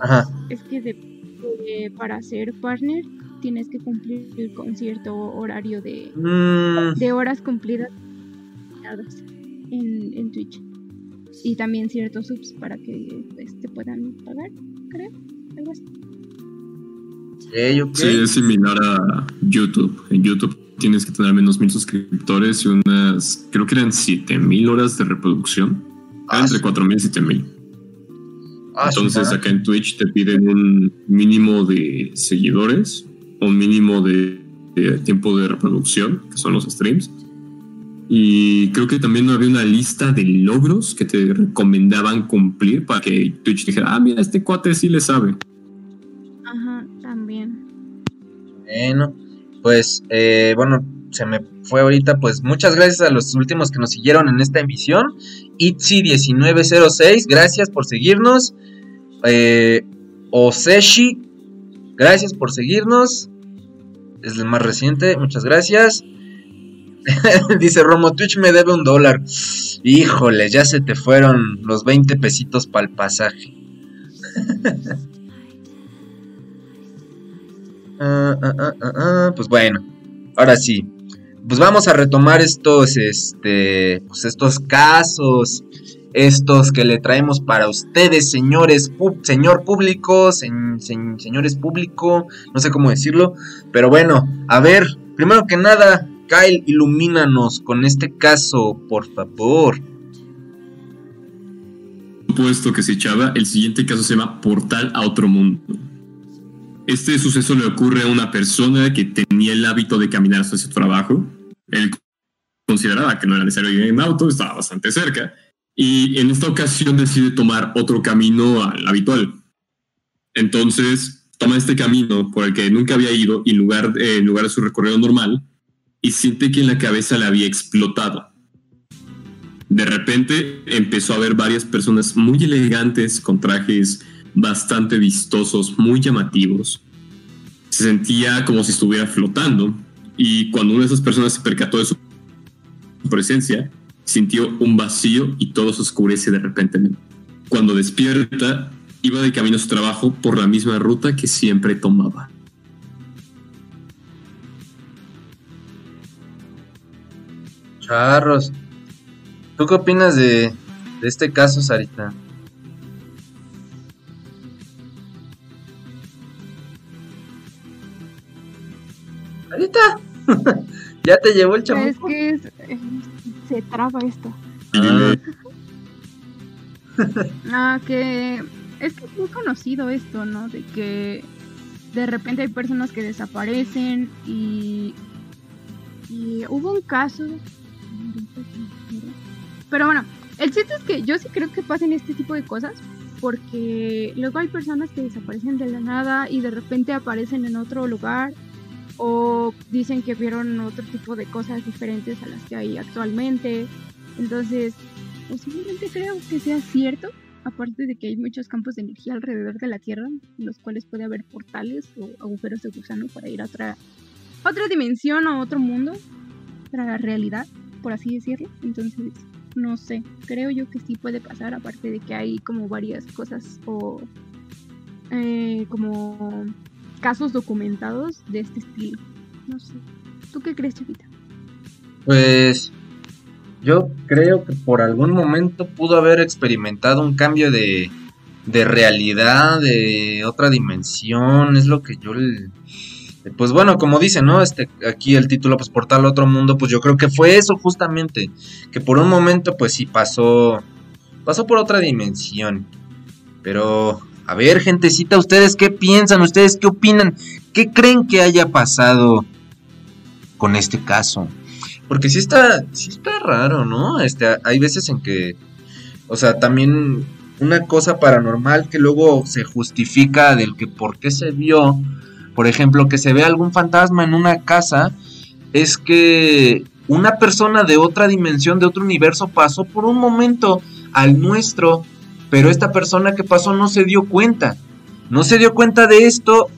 Ajá.
es que de- de- para ser partner tienes que cumplir con cierto horario de,
Mm,
de horas cumplidas en, en Twitch. Y también ciertos subs para que te puedan pagar, creo. Algo así.
Sí, es similar a YouTube. En YouTube tienes que tener al menos mil suscriptores y unas, creo que eran 7000 horas de reproducción.
Ah,
entre
sí.
4000 y 7000.
Ah,
Entonces acá en Twitch te piden un mínimo de seguidores, un mínimo de, de tiempo de reproducción, que son los streams. Y creo que también había una lista de logros que te recomendaban cumplir para que Twitch dijera, ah, mira, este cuate sí le sabe.
También.
Bueno, pues eh, bueno, se me fue ahorita. Pues muchas gracias a los últimos que nos siguieron en esta emisión. Itzy1906, gracias por seguirnos. Eh, Oseshi, gracias por seguirnos. Es el más reciente, muchas gracias. [LAUGHS] Dice Romo, Twitch me debe un dólar. Híjole, ya se te fueron los 20 pesitos para el pasaje. [LAUGHS] Ah, ah, ah, Pues bueno, ahora sí. Pues vamos a retomar estos, este, pues estos casos, estos que le traemos para ustedes, señores, señor público, señores público, no sé cómo decirlo, pero bueno, a ver, primero que nada, Kyle, ilumínanos con este caso, por favor.
Puesto que se echaba, el siguiente caso se llama Portal a otro mundo. Este suceso le ocurre a una persona que tenía el hábito de caminar hasta su trabajo. Él consideraba que no era necesario ir en auto, estaba bastante cerca. Y en esta ocasión decide tomar otro camino al habitual. Entonces toma este camino por el que nunca había ido y lugar, en lugar de su recorrido normal y siente que en la cabeza le había explotado. De repente empezó a ver varias personas muy elegantes con trajes bastante vistosos, muy llamativos. Se sentía como si estuviera flotando y cuando una de esas personas se percató de su presencia, sintió un vacío y todo se oscurece de repente. Cuando despierta, iba de camino a su trabajo por la misma ruta que siempre tomaba.
Charros. ¿Tú qué opinas de, de este caso, Sarita? Sarita. [LAUGHS] ya te llevó el
Pero es
chamuco.
que es- eh, se traba esto.
Ah. [LAUGHS]
Que es que es muy conocido esto, ¿no? De que de repente hay personas que desaparecen y, y hubo un caso. Pero bueno, el chiste es que yo sí creo que pasen este tipo de cosas porque luego hay personas que desaparecen de la nada y de repente aparecen en otro lugar o dicen que vieron otro tipo de cosas diferentes a las que hay actualmente. Entonces, posiblemente creo que sea cierto, aparte de que hay muchos campos de energía alrededor de la Tierra, en los cuales puede haber portales o agujeros de gusano para ir a otra, otra dimensión o otro mundo, otra realidad, por así decirlo. Entonces, no sé, creo yo que sí puede pasar, aparte de que hay como varias cosas o eh, como casos documentados de este estilo. No sé. ¿Tú qué crees, Chavita?
Pues yo creo que por algún momento pudo haber experimentado un cambio de, de realidad, de otra dimensión, es lo que yo... Pues bueno, como dice, ¿no? Este, aquí el título, pues Portal otro mundo, pues yo creo que fue eso justamente, que por un momento, pues sí pasó, pasó por otra dimensión. Pero, a ver, gentecita, ¿ustedes qué piensan? ¿Ustedes qué opinan? ¿Qué creen que haya pasado con este caso? porque sí está, sí está raro, ¿no? Este, hay veces en que, o sea, también una cosa paranormal que luego se justifica del que por qué se vio, por ejemplo, que se ve algún fantasma en una casa, es que una persona de otra dimensión, de otro universo, pasó por un momento al nuestro, pero esta persona que pasó no se dio cuenta. No se dio cuenta de esto,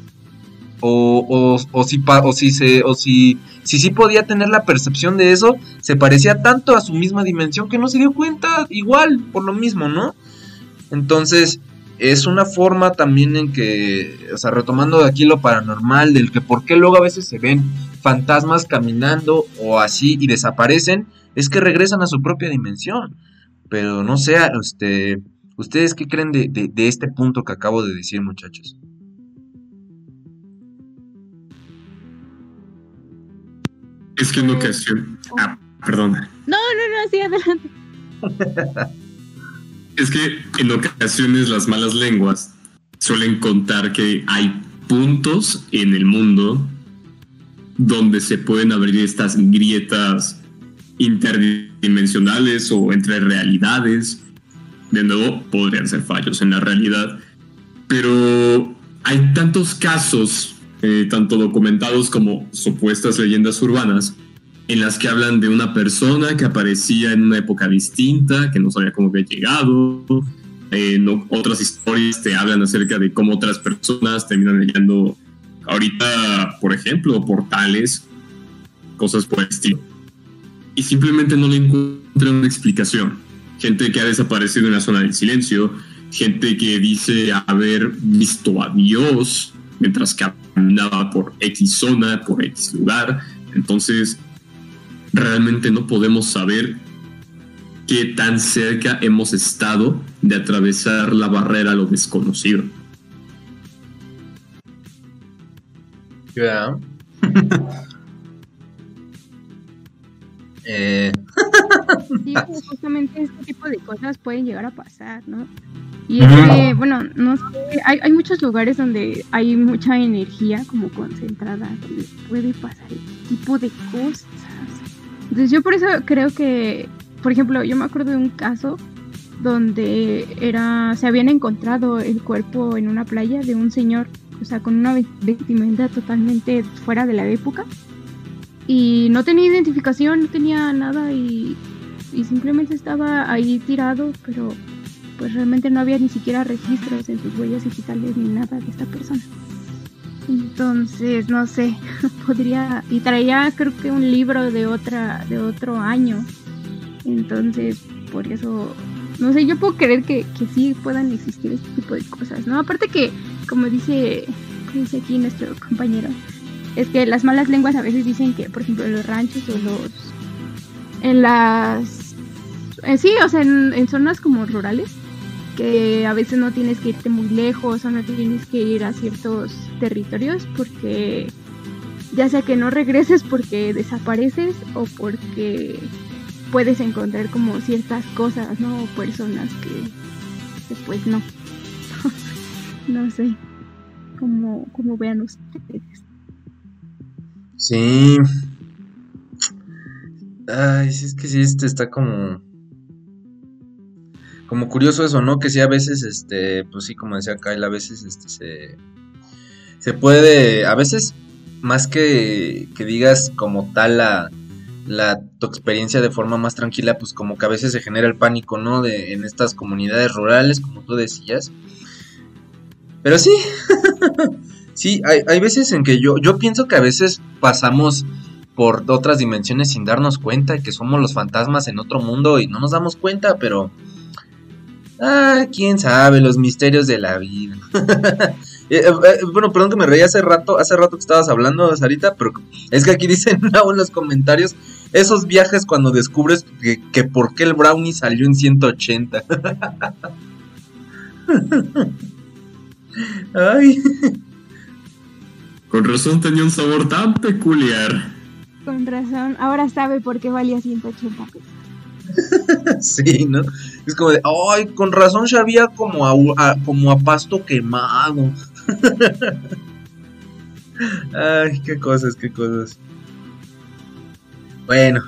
o, o, o si, o si se, o si, si sí podía tener la percepción de eso, se parecía tanto a su misma dimensión que no se dio cuenta igual, por lo mismo, ¿no? Entonces, es una forma también en que, o sea, retomando de aquí lo paranormal, del que por qué luego a veces se ven fantasmas caminando o así y desaparecen, es que regresan a su propia dimensión. Pero no sé, este, ¿ustedes qué creen de, de, de este punto que acabo de decir, muchachos?
Es que en ocasión. Ah, perdona.
No, no, no, sí, adelante. [LAUGHS]
Es que en ocasiones las malas lenguas suelen contar que hay puntos en el mundo donde se pueden abrir estas grietas interdimensionales o entre realidades. De nuevo, podrían ser fallos en la realidad. Pero hay tantos casos, eh, tanto documentados como supuestas leyendas urbanas, en las que hablan de una persona que aparecía en una época distinta, que no sabía cómo había llegado. En otras historias te hablan acerca de cómo otras personas terminan leyendo ahorita, por ejemplo, portales, cosas por. Y simplemente no le encuentran una explicación. Gente que ha desaparecido en la zona del silencio, gente que dice haber visto a Dios mientras caminaba por X zona, por X lugar. Entonces, realmente no podemos saber qué tan cerca hemos estado de atravesar la barrera a lo desconocido.
Yeah. [LAUGHS] eh.
Sí, pues, [LAUGHS] justamente este tipo de cosas pueden llegar a pasar, ¿no? Y es que, bueno, no sé, hay, hay muchos lugares donde hay mucha energía como concentrada, donde puede pasar este tipo de cosas. Entonces yo por eso creo que, por ejemplo, yo me acuerdo de un caso donde era, se habían encontrado el cuerpo en una playa de un señor, o sea, con una vestimenta totalmente fuera de la época. Y no tenía identificación, no tenía nada y, y simplemente estaba ahí tirado, pero pues realmente no había ni siquiera registros en sus huellas digitales ni nada de esta persona. Entonces, no sé, [LAUGHS] podría y traía creo que un libro de otra de otro año. Entonces, por eso no sé, yo puedo creer que, que sí puedan existir este tipo de cosas, ¿no? Aparte que como dice dice aquí nuestro compañero, es que las malas lenguas a veces dicen que, por ejemplo, en los ranchos o los en las eh, sí, o sea, en, zonas como rurales que a veces no tienes que irte muy lejos o no tienes que ir a ciertos territorios porque ya sea que no regreses porque desapareces o porque puedes encontrar como ciertas cosas, ¿no? O personas que, que pues no. [LAUGHS] no sé. Como, como vean ustedes.
Sí. Ay, sí, es que sí, este está como como curioso eso, ¿no? Que sí a veces, este, pues sí, como decía Kyle, a veces, este, se, se puede, a veces, más que, que digas como tal la, la, tu experiencia de forma más tranquila, pues como que a veces se genera el pánico, ¿no? De, en estas comunidades rurales, como tú decías. Pero sí, [LAUGHS] sí, hay, hay veces en que yo, yo pienso que a veces pasamos por otras dimensiones sin darnos cuenta que somos los fantasmas en otro mundo y no nos damos cuenta, pero Ah, quién sabe, los misterios de la vida. [LAUGHS] Eh, eh, bueno, perdón que me reí hace rato, hace rato que estabas hablando, Sarita, pero es que aquí dicen [LAUGHS] en los comentarios, esos viajes cuando descubres que, que por qué el brownie salió en 180. [LAUGHS] Ay.
Con razón tenía un sabor tan peculiar.
Con razón, ahora sabe por qué valía 180 pesos. [LAUGHS]
sí, ¿no? Es como de, ay, con razón sabía como a, a- como a pasto quemado. [LAUGHS] ay, qué cosas, qué cosas. Bueno,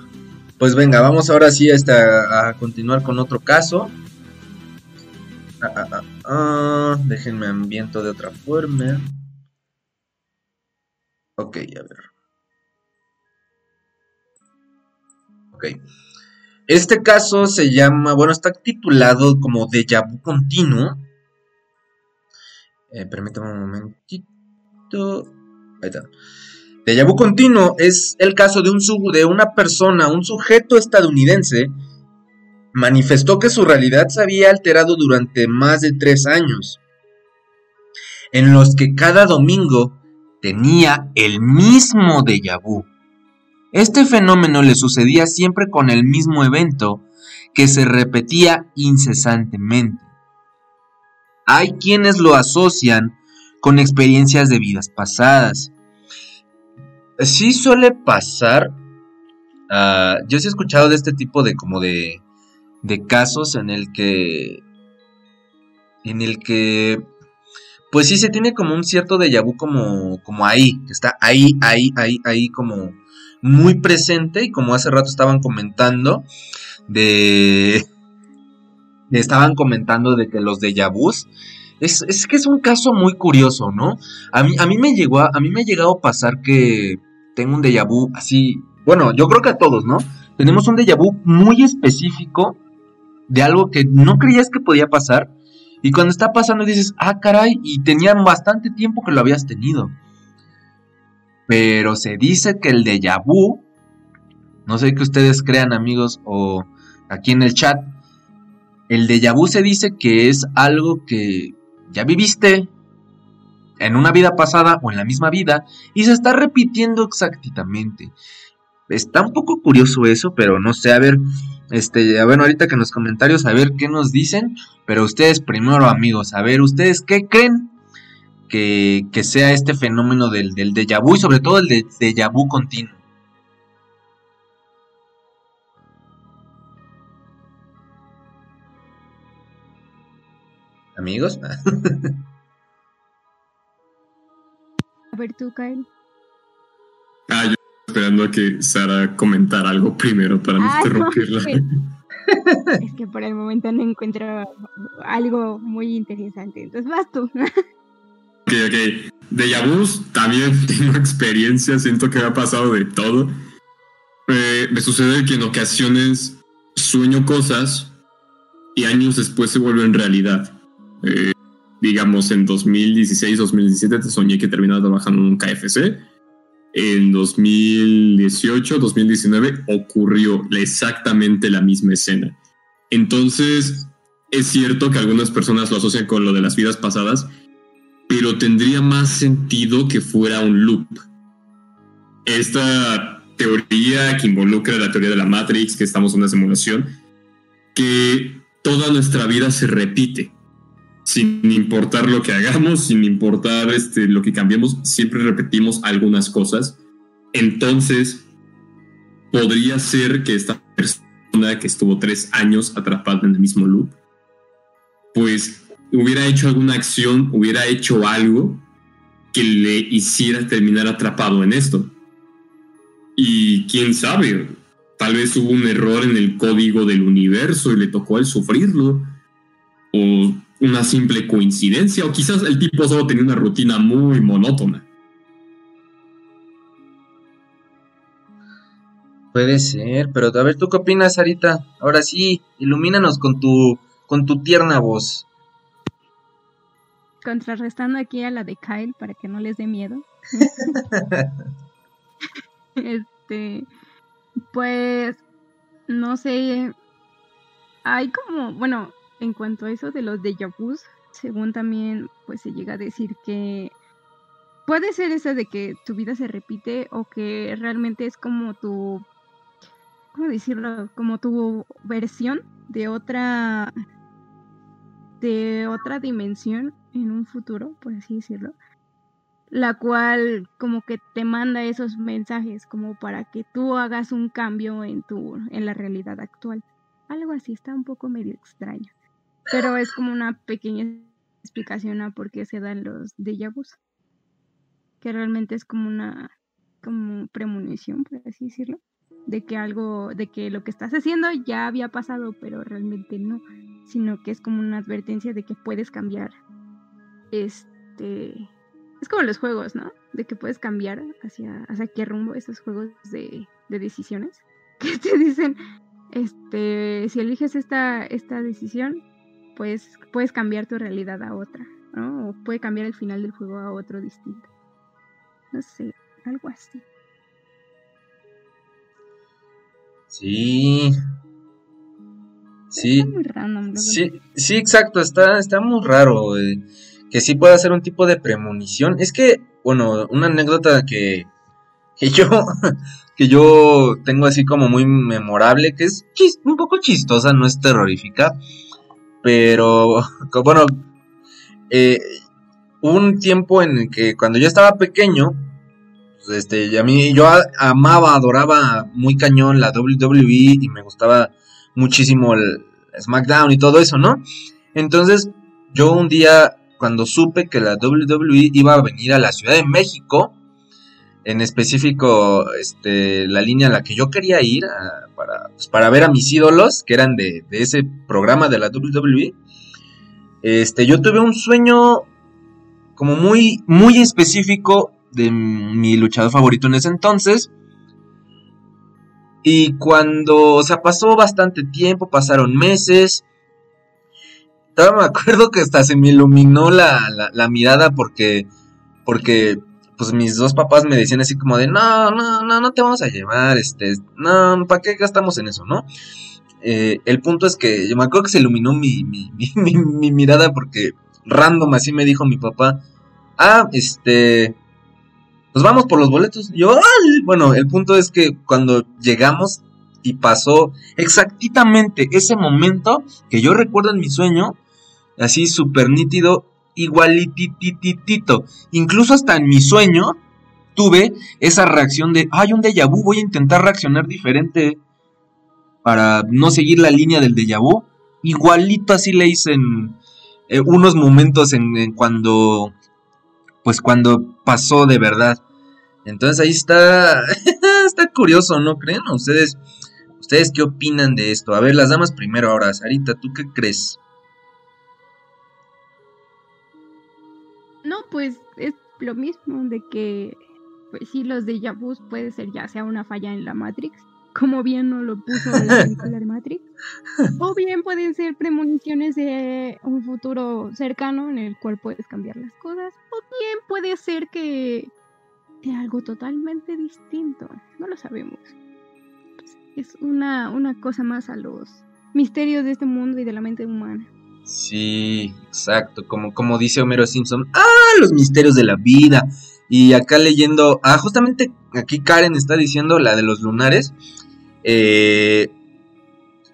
pues venga, vamos ahora sí este, a, continuar con otro caso. Ah, ah, ah, déjenme ambiento de otra forma. Ok, a ver. Ok. Este caso se llama, bueno, está titulado como Déjà vu continuo. Eh, permítame un momentito. Ahí está. Déjà vu continuo es el caso de, un, de una persona, un sujeto estadounidense, manifestó que su realidad se había alterado durante más de tres años, en los que cada domingo tenía el mismo déjà vu. Este fenómeno le sucedía siempre con el mismo evento que se repetía incesantemente. Hay quienes lo asocian con experiencias de vidas pasadas. Sí suele pasar. ah, yo sí he escuchado de este tipo de como de, de casos en el que en el que pues sí se tiene como un cierto déjà vu como como ahí, está ahí, ahí, ahí, ahí como muy presente y como hace rato estaban comentando de [LAUGHS] estaban comentando de que los déjà vus es, es que es un caso muy curioso, ¿no? A mí, a mí me llegó a, a mí me ha llegado a pasar que tengo un déjà vu así, bueno, yo creo que a todos, ¿no? Tenemos un déjà vu muy específico de algo que no creías que podía pasar y cuando está pasando dices, ah, caray, y tenía bastante tiempo que lo habías tenido. Pero se dice que el déjà vu, no sé que ustedes crean amigos o aquí en el chat, el déjà vu se dice que es algo que ya viviste en una vida pasada o en la misma vida y se está repitiendo exactamente. Está un poco curioso eso, pero no sé, a ver, este, ver, ahorita que en los comentarios a ver qué nos dicen, pero ustedes primero amigos, a ver, ustedes qué creen que, que sea este fenómeno del, del déjà vu y sobre todo el de, déjà vu continuo. Amigos, [LAUGHS]
A ver tú, Kyle.
Ah, yo esperando a que Sara comentara algo primero para no
Ah,
interrumpirla.
pues, [LAUGHS] Es que por el momento no encuentro algo muy interesante. Entonces vas tú.
Ok, ok. De vus también [LAUGHS] tengo experiencia, siento que me ha pasado de todo. Eh, me sucede que en ocasiones sueño cosas y años después se vuelven realidad. Eh, digamos, en 2016, 2017 te soñé que terminaba trabajando en un KFC. En 2018, 2019 ocurrió exactamente la misma escena. Entonces, es cierto que algunas personas lo asocian con lo de las vidas pasadas, pero tendría más sentido que fuera un loop. Esta teoría que involucra la teoría de la Matrix, que estamos en una simulación, que toda nuestra vida se repite, sin importar lo que hagamos, sin importar este, lo que cambiemos, siempre repetimos algunas cosas. Entonces, podría ser que esta persona que estuvo tres años atrapada en el mismo loop, pues hubiera hecho alguna acción, hubiera hecho algo que le hiciera terminar atrapado en esto. Y quién sabe, tal vez hubo un error en el código del universo y le tocó a él sufrirlo. O una simple coincidencia, o quizás el tipo solo tenía una rutina muy monótona.
Puede ser, pero a ver, ¿tú qué opinas, Sarita? Ahora sí, ilumínanos con tu, con tu tierna voz.
Contrarrestando aquí a la de Kyle para que no les dé miedo. [LAUGHS] este, pues, no sé. Hay como, bueno, en cuanto a eso de los déjà vus, según también, pues se llega a decir que puede ser eso de que tu vida se repite o que realmente es como tu, ¿cómo decirlo? Como tu versión de otra, de otra dimensión en un futuro, por así decirlo, la cual como que te manda esos mensajes como para que tú hagas un cambio en tu, en la realidad actual. Algo así, está un poco medio extraño. Pero es como una pequeña explicación a por qué se dan los déjà vus. Que realmente es como una como premonición, por así decirlo. de que algo, de que lo que estás haciendo ya había pasado, pero realmente no, sino que es como una advertencia de que puedes cambiar. Este, es como los juegos, ¿no? De que puedes cambiar hacia, hacia qué rumbo esos juegos de, de decisiones. [LAUGHS] Que te dicen, este, si eliges esta, esta decisión, pues puedes cambiar tu realidad a otra, ¿no? O puede cambiar el final del juego a otro distinto. No sé, algo así.
Sí. Sí.
Está muy random,
Sí, sí, exacto, está, está muy raro. eh, que sí pueda ser un tipo de premonición. Es que, bueno, una anécdota que, que yo, [LAUGHS] que yo tengo así como muy memorable, que es un poco chistosa, no es terrorífica, pero, [LAUGHS] bueno, eh, un tiempo en el que cuando yo estaba pequeño, pues, este, a mí, yo amaba, adoraba muy cañón la WWE y me gustaba muchísimo el SmackDown y todo eso, ¿no? Entonces, yo un día, cuando supe que la WWE iba a venir a la Ciudad de México, en específico, este, la línea a la que yo quería ir para, pues, para ver a mis ídolos, que eran de, de ese programa de la WWE, este, yo tuve un sueño como muy, muy específico de mi luchador favorito en ese entonces. Y cuando, o sea, pasó bastante tiempo, pasaron meses. Todavía me acuerdo que hasta se me iluminó la, la, mirada porque, porque, pues mis dos papás me decían así como de, no, no, no, no te vamos a llevar, este, no, ¿para qué gastamos en eso, no? Eh, el punto es que yo me acuerdo que se iluminó mi, mi, mi, [LAUGHS] mi- mi mirada porque random así me dijo mi papá, ah, este, pues vamos por los boletos. Yo, bueno, el punto es que cuando llegamos y pasó exactamente ese momento que yo recuerdo en mi sueño, así súper nítido, igualitititito. Incluso hasta en mi sueño tuve esa reacción de, ay, un déjà vu, voy a intentar reaccionar diferente para no seguir la línea del déjà vu. Igualito así le hice en eh, unos momentos en, en cuando, pues cuando pasó de verdad. Entonces ahí está, [LAUGHS] está curioso, ¿no creen? Ustedes, ustedes qué opinan de esto? A ver, las damas primero ahora. Sarita, ¿tú qué crees?
Pues es lo mismo de que, pues sí, los de vus puede ser ya sea una falla en la Matrix, como bien no lo puso la película de Matrix, o bien pueden ser premoniciones de un futuro cercano en el cual puedes cambiar las cosas, o bien puede ser que sea algo totalmente distinto, no lo sabemos. Pues, es una, una cosa más a los misterios de este mundo y de la mente humana.
Sí, exacto, como, como dice Homero Simpson, ah, los misterios de la vida. Y acá leyendo, ah, justamente aquí Karen está diciendo la de los lunares, eh,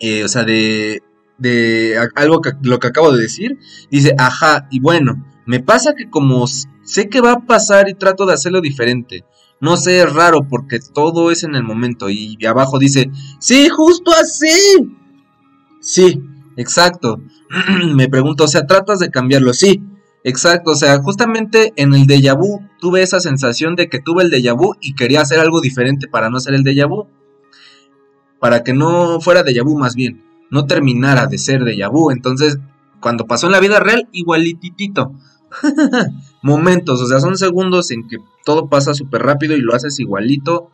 eh, o sea, de, de algo lo que acabo de decir, dice, ajá, y bueno, me pasa que como sé que va a pasar y trato de hacerlo diferente, no sé, es raro porque todo es en el momento, y abajo dice, sí, justo así. Sí, exacto. [CLEARS THROAT] me pregunto, o sea, tratas de cambiarlo, sí, exacto, o sea, justamente en el déjà vu tuve esa sensación de que tuve el déjà vu y quería hacer algo diferente para no hacer el déjà vu, para que no fuera déjà vu más bien, no terminara de ser déjà vu, entonces, cuando pasó en la vida real, igualititito, [LAUGHS] momentos, o sea, son segundos en que todo pasa súper rápido y lo haces igualito,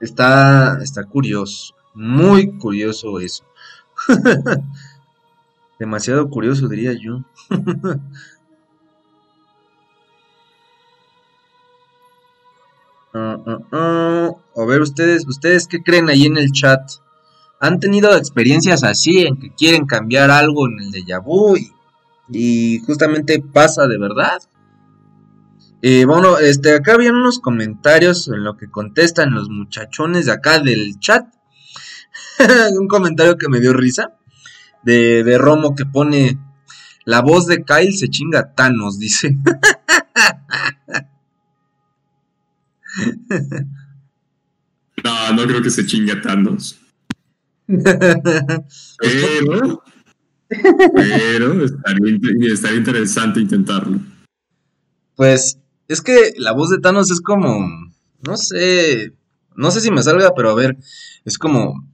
está, está curioso, muy curioso eso. [LAUGHS] Demasiado curioso, diría yo. [LAUGHS] Ah, ah, ah. A ver, ustedes, ustedes qué creen ahí en el chat. ¿Han tenido experiencias así en que quieren cambiar algo en el déjà vu y, y justamente pasa de verdad? Eh, bueno, este, acá habían unos comentarios en lo que contestan los muchachones de acá del chat. [LAUGHS] Un comentario que me dio risa de, de Romo que pone la voz de Kyle se chinga a Thanos, dice. [LAUGHS]
No, no creo que se chinga Thanos. Pero, pero estaría interesante intentarlo.
Pues es que la voz de Thanos es como, no sé, No sé si me salga, pero a ver, es como...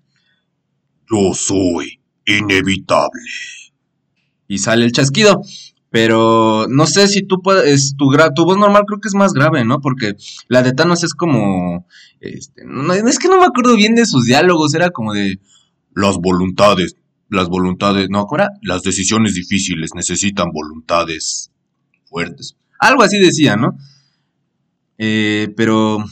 Yo soy inevitable.
Y sale el chasquido. Pero no sé si tú puedes, tu, tu voz normal creo que es más grave, ¿no? Porque la de Thanos es como, este, no, es que no me acuerdo bien de sus diálogos, era como de
las voluntades, las voluntades, no, ¿cómo era? Las decisiones difíciles necesitan voluntades fuertes.
Algo así decía, ¿no? Eh, pero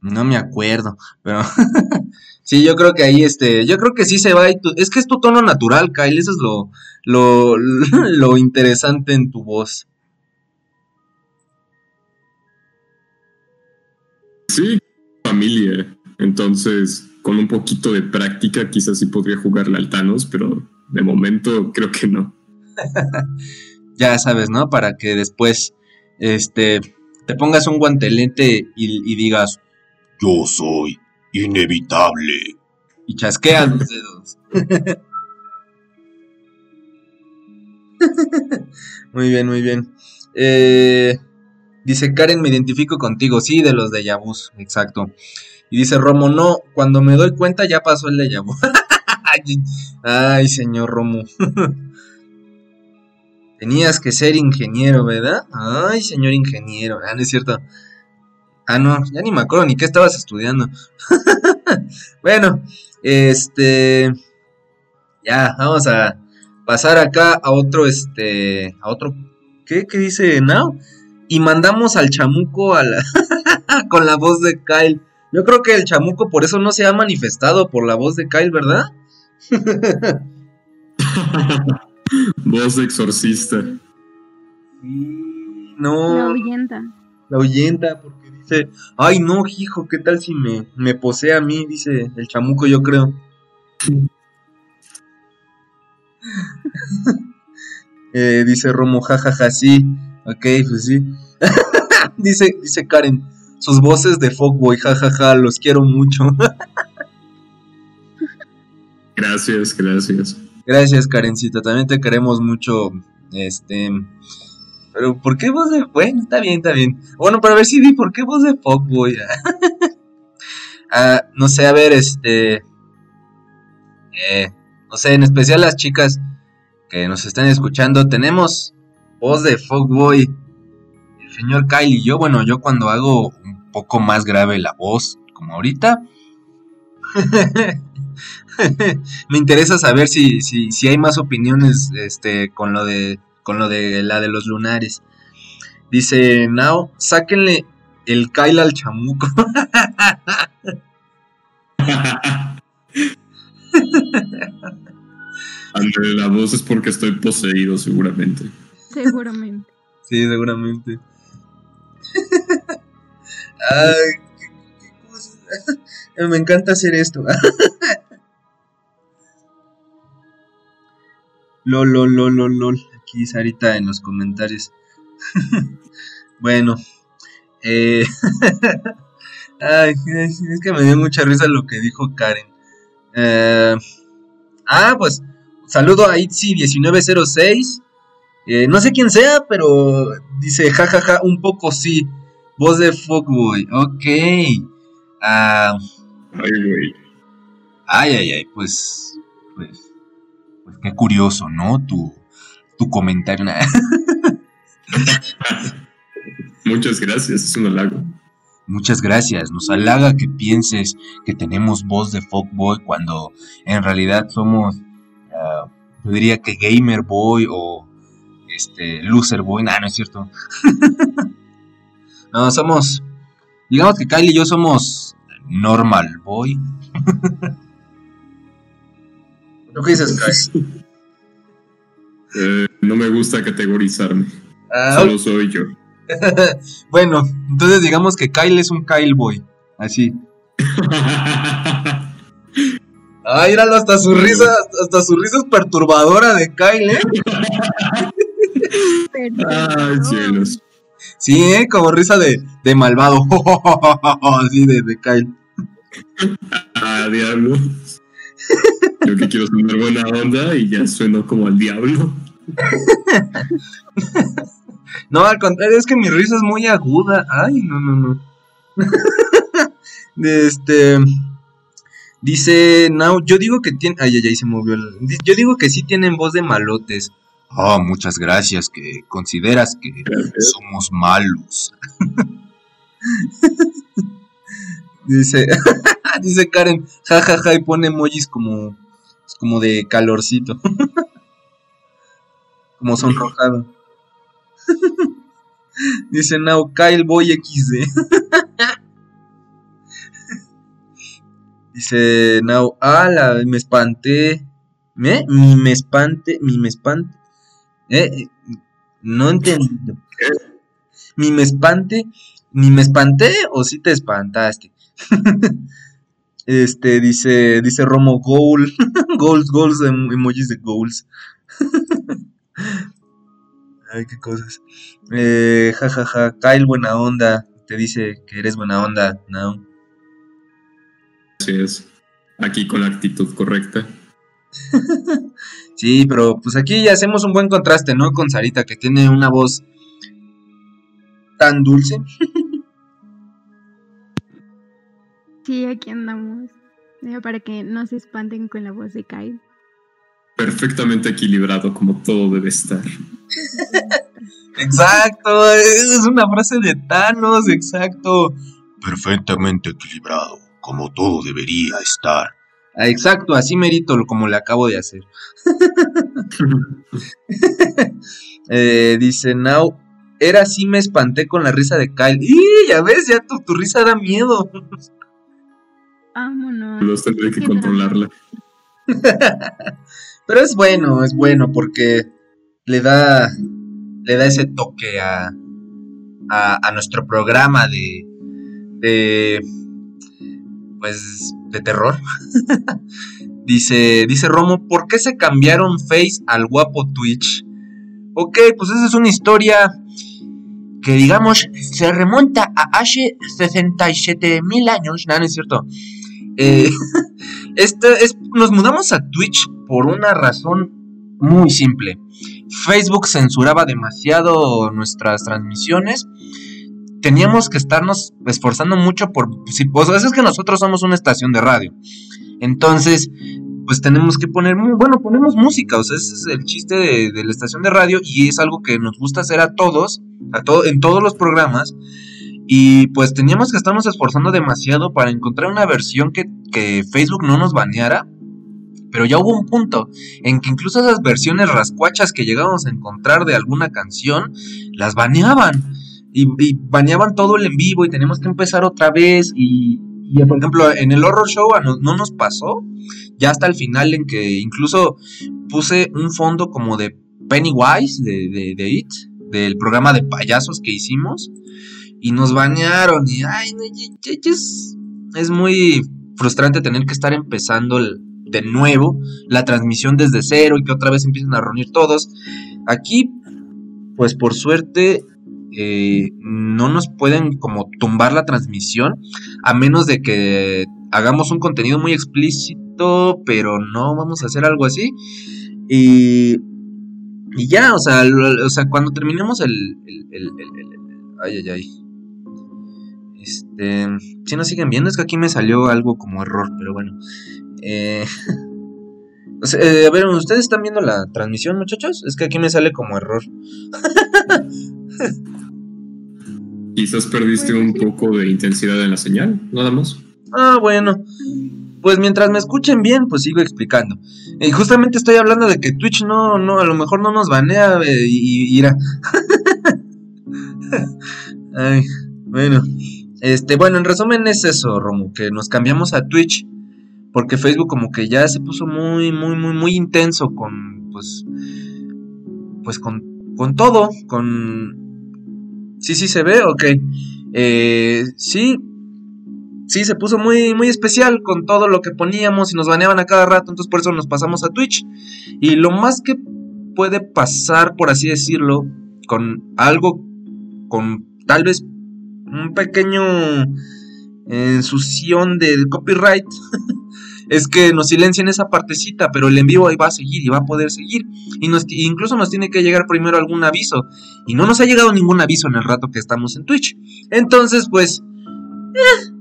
no me acuerdo, pero [LAUGHS] sí, yo creo que ahí, este, yo creo que sí se va. Y es que es tu tono natural, Kyle, eso es lo, lo, [LAUGHS] lo interesante en tu voz.
Sí, familia. Entonces, con un poquito de práctica, quizás sí podría jugarle al Thanos, pero de momento creo que no. [LAUGHS]
ya sabes, ¿no? Para que después, este, te pongas un guantelete y, y digas,
yo soy inevitable.
Y chasqueas los dedos. [LAUGHS] muy bien, muy bien. Eh, dice Karen, me identifico contigo. Sí, de los de Yabus, exacto. Y dice Romo, no, cuando me doy cuenta ya pasó el de Yabu. [LAUGHS] Ay, señor Romo. [LAUGHS] Tenías que ser ingeniero, ¿verdad? Ay, señor ingeniero. Ah, no es cierto. Ah, no, ya ni me acuerdo ni qué estabas estudiando. [LAUGHS] bueno, este. Ya, vamos a pasar acá a otro, este, a otro, ¿qué? ¿Qué dice Now? Y mandamos al chamuco a la [LAUGHS] con la voz de Kyle. Yo creo que el chamuco por eso no se ha manifestado por la voz de Kyle, ¿verdad? [LAUGHS]
voz de exorcista.
no.
La ahuyenta.
La ahuyenta, porque dice, ay no, hijo, ¿qué tal si me, me posee a mí? Dice el chamuco, yo creo. [LAUGHS] Eh, dice Romo, jajaja, sí. Ok, pues sí. [LAUGHS] dice, dice Karen, sus voces de Fogboy, jajaja, los quiero mucho. [LAUGHS]
gracias, gracias.
Gracias, Karencita, también te queremos mucho. Este. Pero, ¿por qué voz de.? Bueno, está bien, está bien. Bueno, para ver si di, ¿por qué voz de Fogboy? [LAUGHS] ah, no sé, a ver, este. Eh, no sé, en especial las chicas que nos están escuchando, tenemos voz de Fogboy, el señor Kyle y yo. Bueno, yo cuando hago un poco más grave la voz, como ahorita, [LAUGHS] me interesa saber si, si, si, hay más opiniones este, con lo de con lo de la de los lunares. Dice Now, sáquenle el Kyle al chamuco. [LAUGHS]
Ante la voz es porque estoy poseído, seguramente.
Seguramente. [LAUGHS]
sí, seguramente. [LAUGHS] Ay, qué, cosa. Me encanta hacer esto. lol, lol, lol, lol, lol. Aquí Sarita en los comentarios. [LAUGHS] bueno. Eh... [LAUGHS] Ay, es que me dio mucha risa lo que dijo Karen. Eh... Ah, pues Saludo a Itzy1906. Eh, no sé quién sea, pero dice jajaja, un poco sí. Voz de Fogboy. Ok. Ah,
ay, güey.
Ay, ay, ay. Pues, pues. Pues qué curioso, ¿no? Tu, tu comentario. [LAUGHS]
Muchas gracias, es un halago.
Muchas gracias, nos halaga que pienses que tenemos voz de Fogboy cuando en realidad somos yo diría que Gamer Boy o este Loser Boy, no, no es cierto. [LAUGHS] no, somos, digamos que Kyle y yo somos Normal Boy. [LAUGHS] ¿Lo que dices, Kyle?
Eh, no me gusta categorizarme. Ah, Solo soy yo. [LAUGHS]
bueno, entonces digamos que Kyle es un Kyle Boy. Así. [LAUGHS] Ay, míralo, hasta su risa, hasta su risa es perturbadora de Kyle, ¿eh?
Ay, cielos.
Sí, ¿eh? Como risa de, de malvado. [LAUGHS] Así de, de Kyle.
Ah, diablo. Yo que quiero sonar buena onda y ya sueno como al diablo.
No, al contrario, es que mi risa es muy aguda. Ay, no, no, no. [LAUGHS] Este. Dice Now, yo digo que tiene. Ay, ay, ay, se movió. el- Yo digo que sí tienen voz de malotes.
Ah, muchas gracias, que consideras que somos malos. [LAUGHS]
Dice. [LAUGHS] dice Karen, jajaja, y pone emojis como. como de calorcito. [LAUGHS] como sonrojado. [LAUGHS] dice Now, Kyle Boy XD. Dice Now, ala, me espanté. ¿Me? Mi me espante, mi me espante. Eh, eh, no entiendo. Mi me espante, ni me espanté o si te espantaste. [LAUGHS] este dice, dice Romo Goal, [LAUGHS] goals, goals, em- emojis de goals. [LAUGHS] Ay, qué cosas. Eh, ja, ja, ja, Kyle, buena onda. Te dice que eres buena onda, no.
Así es. Aquí con la actitud correcta.
Sí, pero pues aquí ya hacemos un buen contraste, ¿no? Con Sarita, que tiene una voz tan dulce.
Sí, aquí andamos. Para que no se espanten con la voz de Kyle.
Perfectamente equilibrado como todo debe estar.
Exacto, es una frase de Thanos, exacto.
Perfectamente equilibrado, como todo debería estar.
Ah, Exacto, así merito como le acabo de hacer. [LAUGHS] Eh, dice Now, era así me espanté con la risa de Kyle. ¡Y ya ves! Ya tu, tu risa da miedo.
Vámonos.
Los tendré que controlarla. [LAUGHS]
Pero es bueno, es bueno porque le da le da ese toque a, a, a nuestro programa de de pues de terror. [LAUGHS] dice dice Romo, ¿por qué se cambiaron Face al guapo Twitch? Ok, pues esa es una historia que digamos se remonta a hace 67 mil años, no, no es cierto. [LAUGHS] Este es, nos mudamos a Twitch por una razón muy simple. Facebook censuraba demasiado nuestras transmisiones. Teníamos que estarnos esforzando mucho por... Si, es que nosotros somos una estación de radio. Entonces, pues tenemos que poner... Bueno, ponemos música. O sea, ese es el chiste de, de la estación de radio y es algo que nos gusta hacer a todos, a en todos los programas. Y pues teníamos que estarnos esforzando demasiado para encontrar una versión que, que Facebook no nos baneara. Pero ya hubo un punto en que incluso esas versiones rascuachas que llegábamos a encontrar de alguna canción, las baneaban. Y, y baneaban todo el en vivo y teníamos que empezar otra vez. Y, y, por ejemplo, en el horror show no, no nos pasó. Ya hasta el final en que incluso puse un fondo como de Pennywise, de, de, de It, del programa de payasos que hicimos y nos bañaron y ay, no, y- es, muy frustrante tener que estar empezando el- de nuevo la transmisión desde cero y que otra vez empiecen a reunir todos. Aquí, pues por suerte, eh, no nos pueden como tumbar la transmisión a menos de que hagamos un contenido muy explícito, pero no vamos a hacer algo así. Y, y ya, o sea, o sea, cuando terminemos el- el- ay, ay, ay. Este, si nos siguen viendo, es que aquí me salió algo como error, pero bueno. Eh, [LAUGHS] eh, a ver, ¿ustedes están viendo la transmisión, muchachos? Es que aquí me sale como error. [LAUGHS]
Quizás perdiste un poco de intensidad en la señal, nada más.
Ah, bueno. Pues mientras me escuchen bien, pues sigo explicando. Y justamente estoy hablando de que Twitch no, no, a lo mejor no nos banea eh, y, y irá. [LAUGHS] Ay, bueno. Este, bueno, en resumen es eso, Romo, que nos cambiamos a Twitch porque Facebook como que ya se puso muy, muy, muy, muy intenso con, pues, pues con, con todo, con... Sí, sí se ve, ok. Eh, sí, sí, se puso muy, muy especial con todo lo que poníamos y nos baneaban a cada rato, entonces por eso nos pasamos a Twitch. Y lo más que puede pasar, por así decirlo, con algo, con tal vez un pequeño ensución del copyright, [LAUGHS] es que nos silencien esa partecita, pero el en vivo ahí va a seguir y va a poder seguir. Y nos, incluso nos tiene que llegar primero algún aviso. Y no nos ha llegado ningún aviso en el rato que estamos en Twitch. Entonces, pues... eh,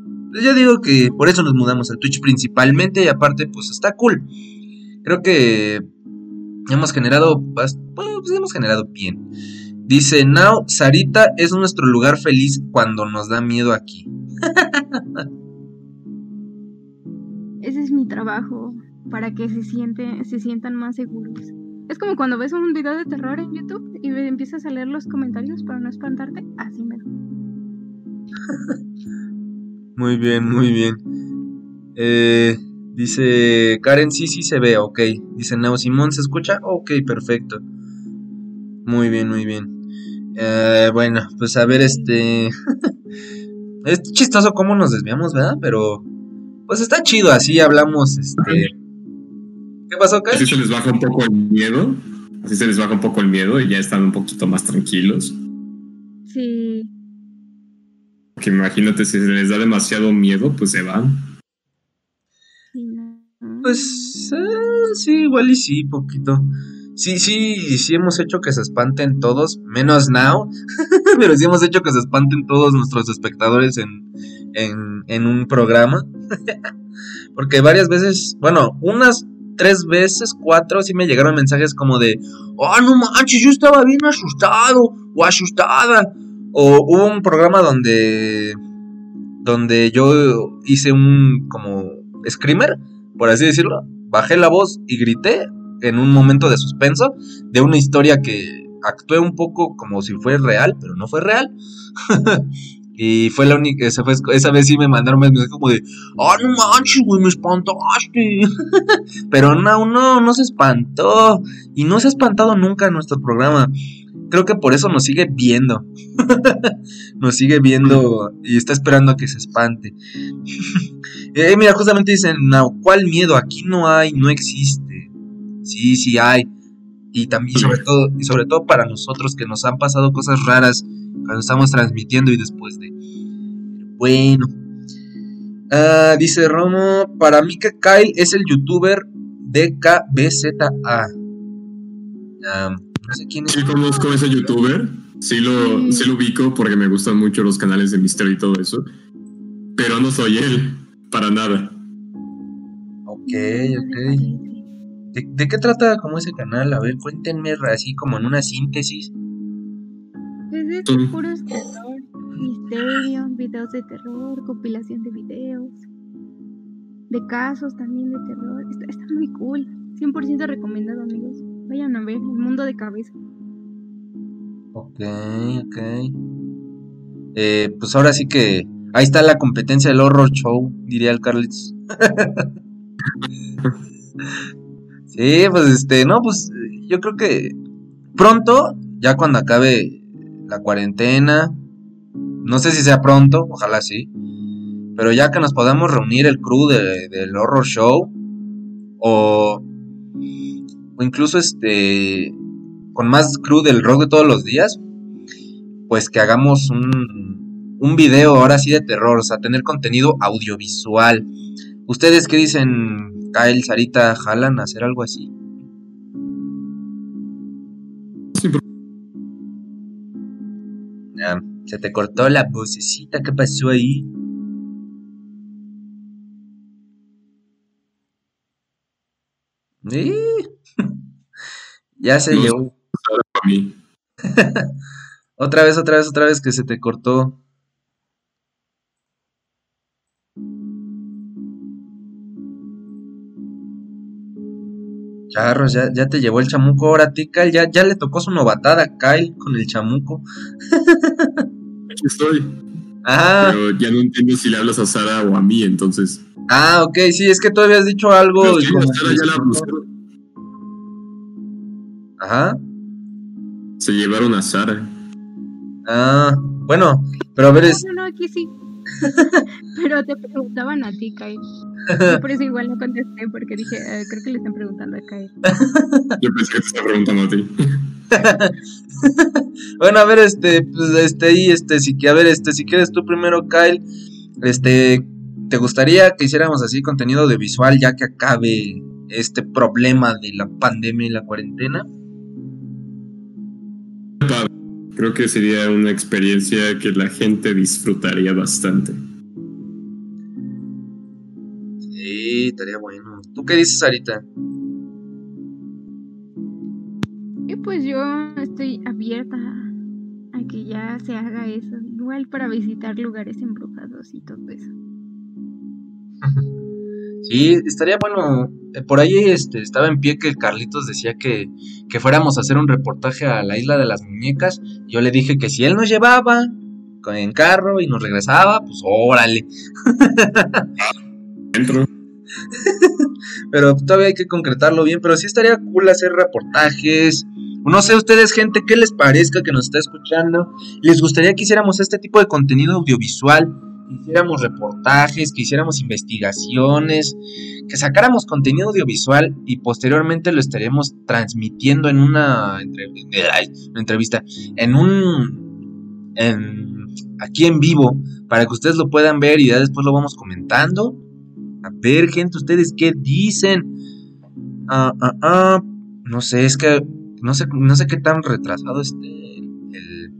yo digo que por eso nos mudamos a Twitch principalmente y aparte pues está cool. Creo que hemos generado, pues hemos generado bien. Dice, Now, Sarita es nuestro lugar feliz cuando nos da miedo aquí. [LAUGHS]
Ese es mi trabajo, para que se, siente, se sientan más seguros. Es como cuando ves un video de terror en YouTube y empiezas a leer los comentarios para no espantarte. Así me. [LAUGHS]
muy bien, muy bien. Eh, dice Karen, sí, sí se ve, ok. Dice Nao Simón, ¿se escucha? Ok, perfecto. Muy bien, muy bien. Eh, bueno, pues a ver, este. [LAUGHS] es chistoso cómo nos desviamos, ¿verdad? Pero. Pues está chido, así hablamos, este. ¿Qué pasó, Karen?
Así se les baja un poco el miedo. Así se les baja un poco el miedo y ya están un poquito más tranquilos.
Sí.
Que imagínate, si se les da demasiado miedo, pues se van.
Pues eh, sí, igual y sí, poquito. Sí, sí, sí hemos hecho que se espanten todos, menos Now, [LAUGHS] pero sí hemos hecho que se espanten todos nuestros espectadores en, en, en un programa. [LAUGHS] Porque varias veces, bueno, unas tres veces, cuatro, sí me llegaron mensajes como de, oh, no manches, yo estaba bien asustado o asustada. O hubo un programa donde, donde yo hice un como screamer, por así decirlo, bajé la voz y grité en un momento de suspenso de una historia que actué un poco como si fuera real, pero no fue real. [LAUGHS] y fue la única, esa, fue, esa vez sí me mandaron mensajes como de, ah, no manches, güey, me espantaste. [LAUGHS] pero no, no, no se espantó. Y no se ha espantado nunca en nuestro programa creo que por eso nos sigue viendo. [LAUGHS] nos sigue viendo y está esperando a que se espante. eh, mira, justamente dicen, no, ¿cuál miedo? Aquí no hay, no existe. Sí, sí hay. Y también, sobre todo, y sobre todo para nosotros que nos han pasado cosas raras cuando estamos transmitiendo y después de. Bueno. Ah, dice Romo, para mí que Kyle es el youtuber DKBZA. Um, no sé quién es.
Sí conozco a ese youtuber, sí lo, sí lo ubico porque me gustan mucho los canales de misterio y todo eso, pero no soy él, para nada.
Ok, ok. ¿De, de qué trata como ese canal? A ver, cuéntenme así como en una síntesis.
Es de puros terror, misterio, videos de terror, compilación de videos, de casos también de terror. Está, está muy cool. 100% recomendado, amigos. Vayan a ver el mundo de cabeza.
Ok, ok. Eh, pues ahora sí que ahí está la competencia del horror show, diría el Carlitos. [LAUGHS] sí, pues este, no, pues yo creo que pronto, ya cuando acabe la cuarentena, no sé si sea pronto, ojalá sí, pero ya que nos podamos reunir el crew de- del horror show, o, o incluso este, con más crew del rock de todos los días, pues que hagamos un, un video ahora sí de terror, o sea, tener contenido audiovisual. ¿Ustedes qué dicen, Kyle, Sarita, jalan a hacer algo así?
Sí, pero-
se te cortó la vocecita, ¿qué pasó ahí? ¡Eh! [LAUGHS] ya se
No. [LAUGHS]
Otra vez, otra vez, otra vez que se te cortó. Charros, ya, ya te llevó el chamuco ahora a ti, Kyle. Ya, ya le tocó su novatada a Kyle con el chamuco.
Aquí estoy.
Ah,
Pero ya no entiendo si le hablas a Sara o a mí, entonces.
ah, ok, sí, es que tú habías dicho algo.
Pero Sara ya la.
Ajá.
Se llevaron a Sara.
Ah, bueno, pero a ver, es,
No, no, aquí sí. [LAUGHS] Pero te preguntaban a ti, Kyle. Yo por eso igual no contesté, porque dije, eh, creo que le están preguntando a Kyle.
Yo pensé que te estaba preguntando a ti. [LAUGHS]
Bueno, a ver, este, pues, este, ahí, este, si, que- a ver, este, si quieres tú primero, Kyle, este, ¿te gustaría que hiciéramos así contenido audiovisual ya que acabe este problema de la pandemia y la cuarentena?
Creo que sería una experiencia que la gente disfrutaría bastante.
Sí, estaría bueno. ¿Tú qué dices, Sarita?
Y pues yo estoy abierta a que ya se haga eso. Igual para visitar lugares embrujados y todo eso. [LAUGHS]
Sí, estaría bueno. Eh, Por ahí este, estaba en pie que el Carlitos decía que, que fuéramos a hacer un reportaje a la isla de las muñecas. Yo le dije que si él nos llevaba con- en carro y nos regresaba, pues órale. [LAUGHS]
Dentro.
Pero todavía hay que concretarlo bien. Pero sí estaría cool hacer reportajes. No sé ustedes, gente, qué les parezca que nos está escuchando. ¿Les gustaría que hiciéramos este tipo de contenido audiovisual? Hiciéramos reportajes, que hiciéramos investigaciones, que sacáramos contenido audiovisual y posteriormente lo estaríamos transmitiendo en una, entrevista, en un, aquí en vivo, para que ustedes lo puedan ver y ya después lo vamos comentando. A ver, gente, ustedes qué dicen. Ah, ah, ah. No sé, es que no sé, no sé qué tan retrasado esté el,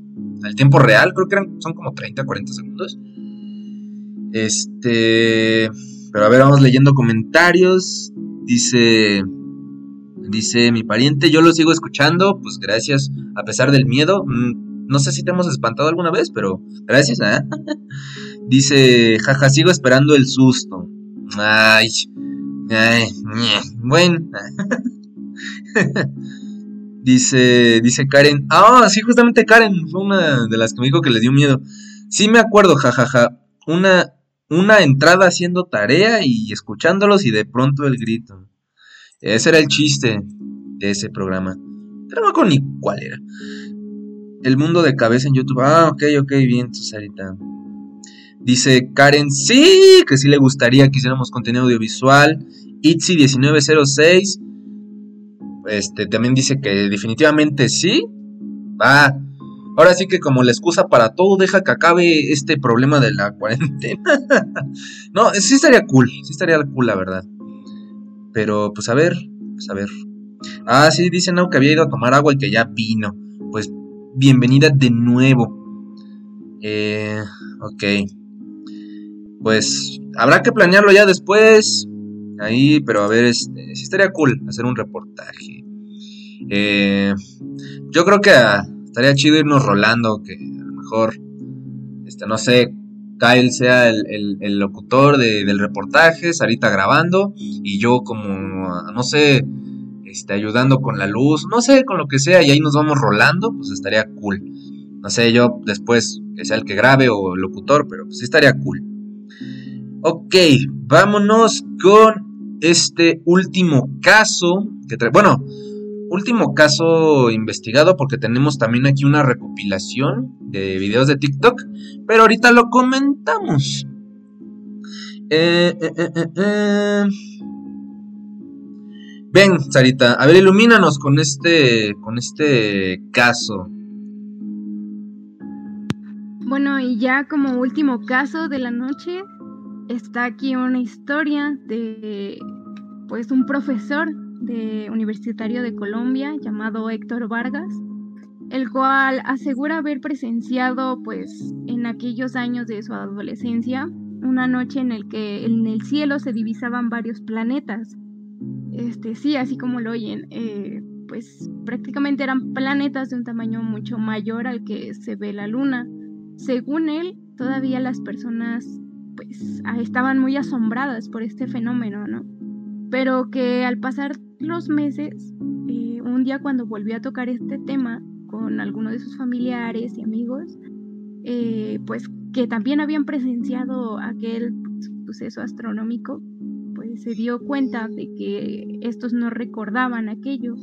el tiempo real. Creo que eran, son como 30, 40 segundos. Este. Pero a ver, vamos leyendo comentarios. Dice. Dice mi pariente, yo lo sigo escuchando, pues gracias, a pesar del miedo. Mm, No sé si te hemos espantado alguna vez, pero gracias. ¿ah? [LAUGHS] Dice, jaja, sigo esperando el susto. Ay, ay, bueno. [LAUGHS] dice, dice Karen. Ah, sí, justamente Karen fue una de las que me dijo que le dio miedo. Sí me acuerdo, jajaja. Una, una entrada haciendo tarea y escuchándolos y de pronto el grito. Ese era el chiste de ese programa. Pero no acuerdo ni cuál era. El mundo de cabeza en YouTube. Ah, ok, ok, bien, Susarita. Dice Karen, sí, que sí le gustaría que hiciéramos contenido audiovisual. Itzy1906. Este también dice que definitivamente sí. Va. Ahora sí que como la excusa para todo, deja que acabe este problema de la cuarentena. [LAUGHS] no, sí estaría cool, sí estaría cool, la verdad. Pero, pues a ver, pues a ver. Ah, sí, dice no que había ido a tomar agua y que ya vino. Pues bienvenida de nuevo. Eh, ok. Pues habrá que planearlo ya después. Ahí, pero a ver, este, sí estaría cool hacer un reportaje. Eh, yo creo que ah, estaría chido irnos rolando, que a lo mejor, este, no sé, Kyle sea el, el- locutor de- del reportaje, Sarita grabando, y yo como, no sé, este, ayudando con la luz, no sé, con lo que sea, y ahí nos vamos rolando, pues estaría cool. No sé, yo después que sea el que grabe o el locutor, pero pues sí estaría cool. Ok, vámonos con este último caso. Que bueno, último caso investigado porque tenemos también aquí una recopilación de videos de TikTok. Pero ahorita lo comentamos. Eh, eh, eh. Ven, Sarita, a ver, ilumínanos con este, con este caso.
Bueno, y ya como último caso de la noche, está aquí una historia de pues un profesor de universitario de Colombia llamado Héctor Vargas, el cual asegura haber presenciado pues en aquellos años de su adolescencia una noche en el que en el cielo se divisaban varios planetas. Este, sí, así como lo oyen, eh, pues prácticamente eran planetas de un tamaño mucho mayor al que se ve la luna. Según él, todavía las personas pues ah, estaban muy asombradas por este fenómeno, ¿no? Pero que al pasar los meses, eh, un día cuando volvió a tocar este tema con algunos de sus familiares y amigos, eh, pues que también habían presenciado aquel suceso astronómico, pues se dio cuenta de que estos no recordaban aquello,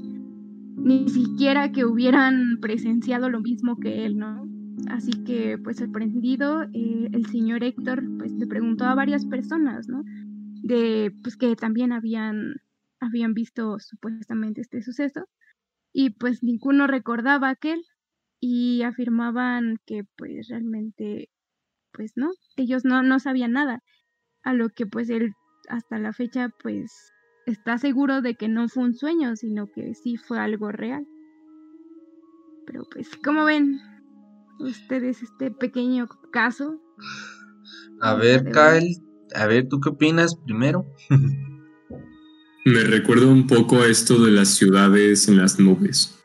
ni siquiera que hubieran presenciado lo mismo que él, ¿no? Así que, pues sorprendido, eh, el señor Héctor pues le preguntó a varias personas, ¿no? De, pues que también habían, habían visto supuestamente este suceso y pues ninguno recordaba aquel y afirmaban que pues realmente, pues no, ellos no, no sabían nada, a lo que pues él hasta la fecha pues está seguro de que no fue un sueño, sino que sí fue algo real. Pero pues, ¿cómo ven ustedes este pequeño caso?
A ver. Kyle, A ver, ¿tú qué opinas primero? [LAUGHS]
Me recuerda un poco a esto de las ciudades en las nubes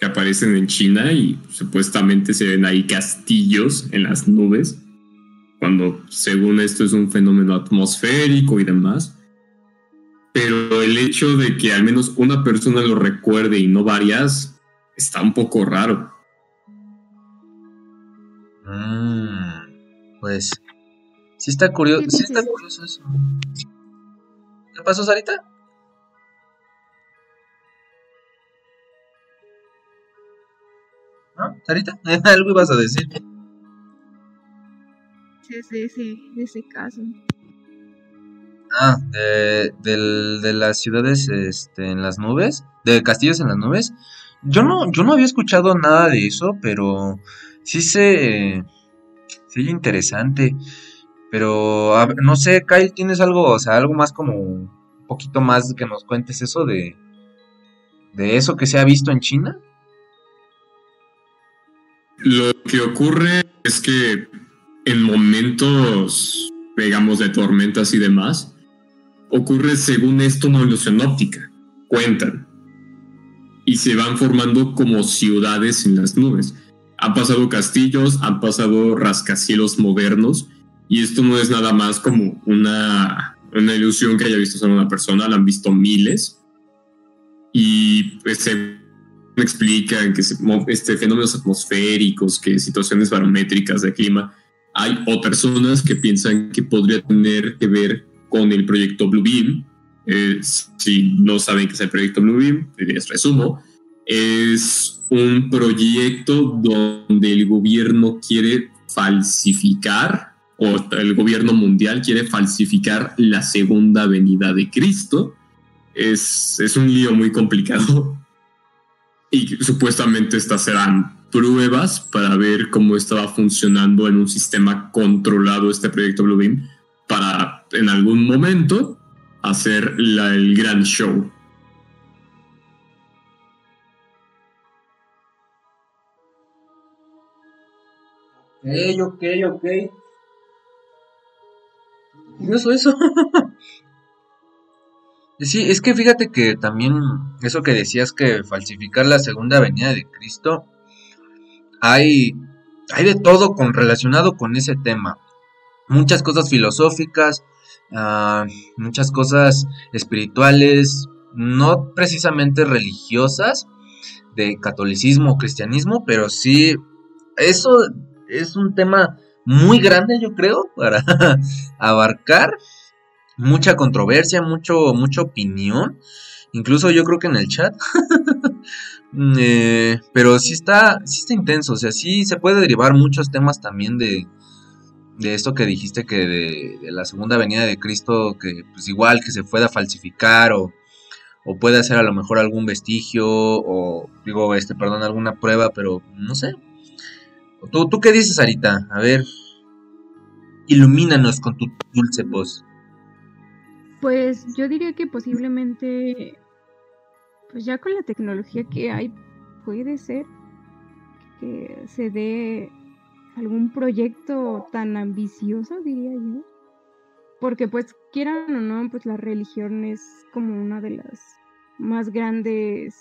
que aparecen en China y supuestamente se ven ahí castillos en las nubes, cuando según esto es un fenómeno atmosférico y demás. Pero el hecho de que al menos una persona lo recuerde y no varias está un poco raro.
Mm, pues sí está curioso, sí está curioso eso. ¿Qué pasó, Sarita? ¿No? ¿Sarita? [LAUGHS] Algo ibas a decir.
Sí, sí, sí, de ese caso.
Ah, de, de las ciudades este, en las nubes, de castillos en las nubes. Yo no, yo no había escuchado nada de eso, pero sí se, sí oye interesante. Pero no sé, Kyle, ¿tienes algo, o sea, algo más como un poquito más que nos cuentes eso de, de eso que se ha visto en China?
Lo que ocurre es que en momentos, digamos, de tormentas y demás, ocurre según esto una ilusión óptica. Cuentan. Y se van formando como ciudades en las nubes. Han pasado castillos, han pasado rascacielos modernos. Y esto no es nada más como una, una ilusión que haya visto solo una persona, la han visto miles. Y pues se explican que se- este, fenómenos atmosféricos, que situaciones barométricas de clima, hay o personas que piensan que podría tener que ver con el proyecto Blue Beam. Eh, si no saben qué es el proyecto Blue Beam, les resumo. Es un proyecto donde el gobierno quiere falsificar, o el gobierno mundial quiere falsificar la segunda venida de Cristo. Es, es un lío muy complicado y supuestamente estas serán pruebas para ver cómo estaba funcionando en un sistema controlado este proyecto Bluebeam para en algún momento hacer el gran show.
Ok, ok, ok. Curioso eso. [LAUGHS] Sí, es que fíjate que también eso que decías que falsificar la segunda venida de Cristo, hay, hay de todo con, relacionado con ese tema. Muchas cosas filosóficas, ah, muchas cosas espirituales, no precisamente religiosas, de catolicismo o cristianismo, pero sí, eso es un tema muy grande, yo creo, para [LAUGHS] abarcar mucha controversia, mucho, mucha opinión, incluso yo creo que en el chat. [LAUGHS] Eh, pero sí está, sí está intenso, o sea, sí se puede derivar muchos temas también de, de esto que dijiste que de, de la segunda venida de Cristo, que pues igual que se pueda falsificar o, o puede hacer a lo mejor algún vestigio o digo, este, perdón, alguna prueba, pero no sé. ¿Tú, tú qué dices, Arita? A ver, ilumínanos con tu dulce voz.
Pues yo diría que posiblemente, pues ya con la tecnología que hay, puede ser que se dé algún proyecto tan ambicioso, diría yo. Porque pues quieran o no, pues la religión es como una de las más grandes,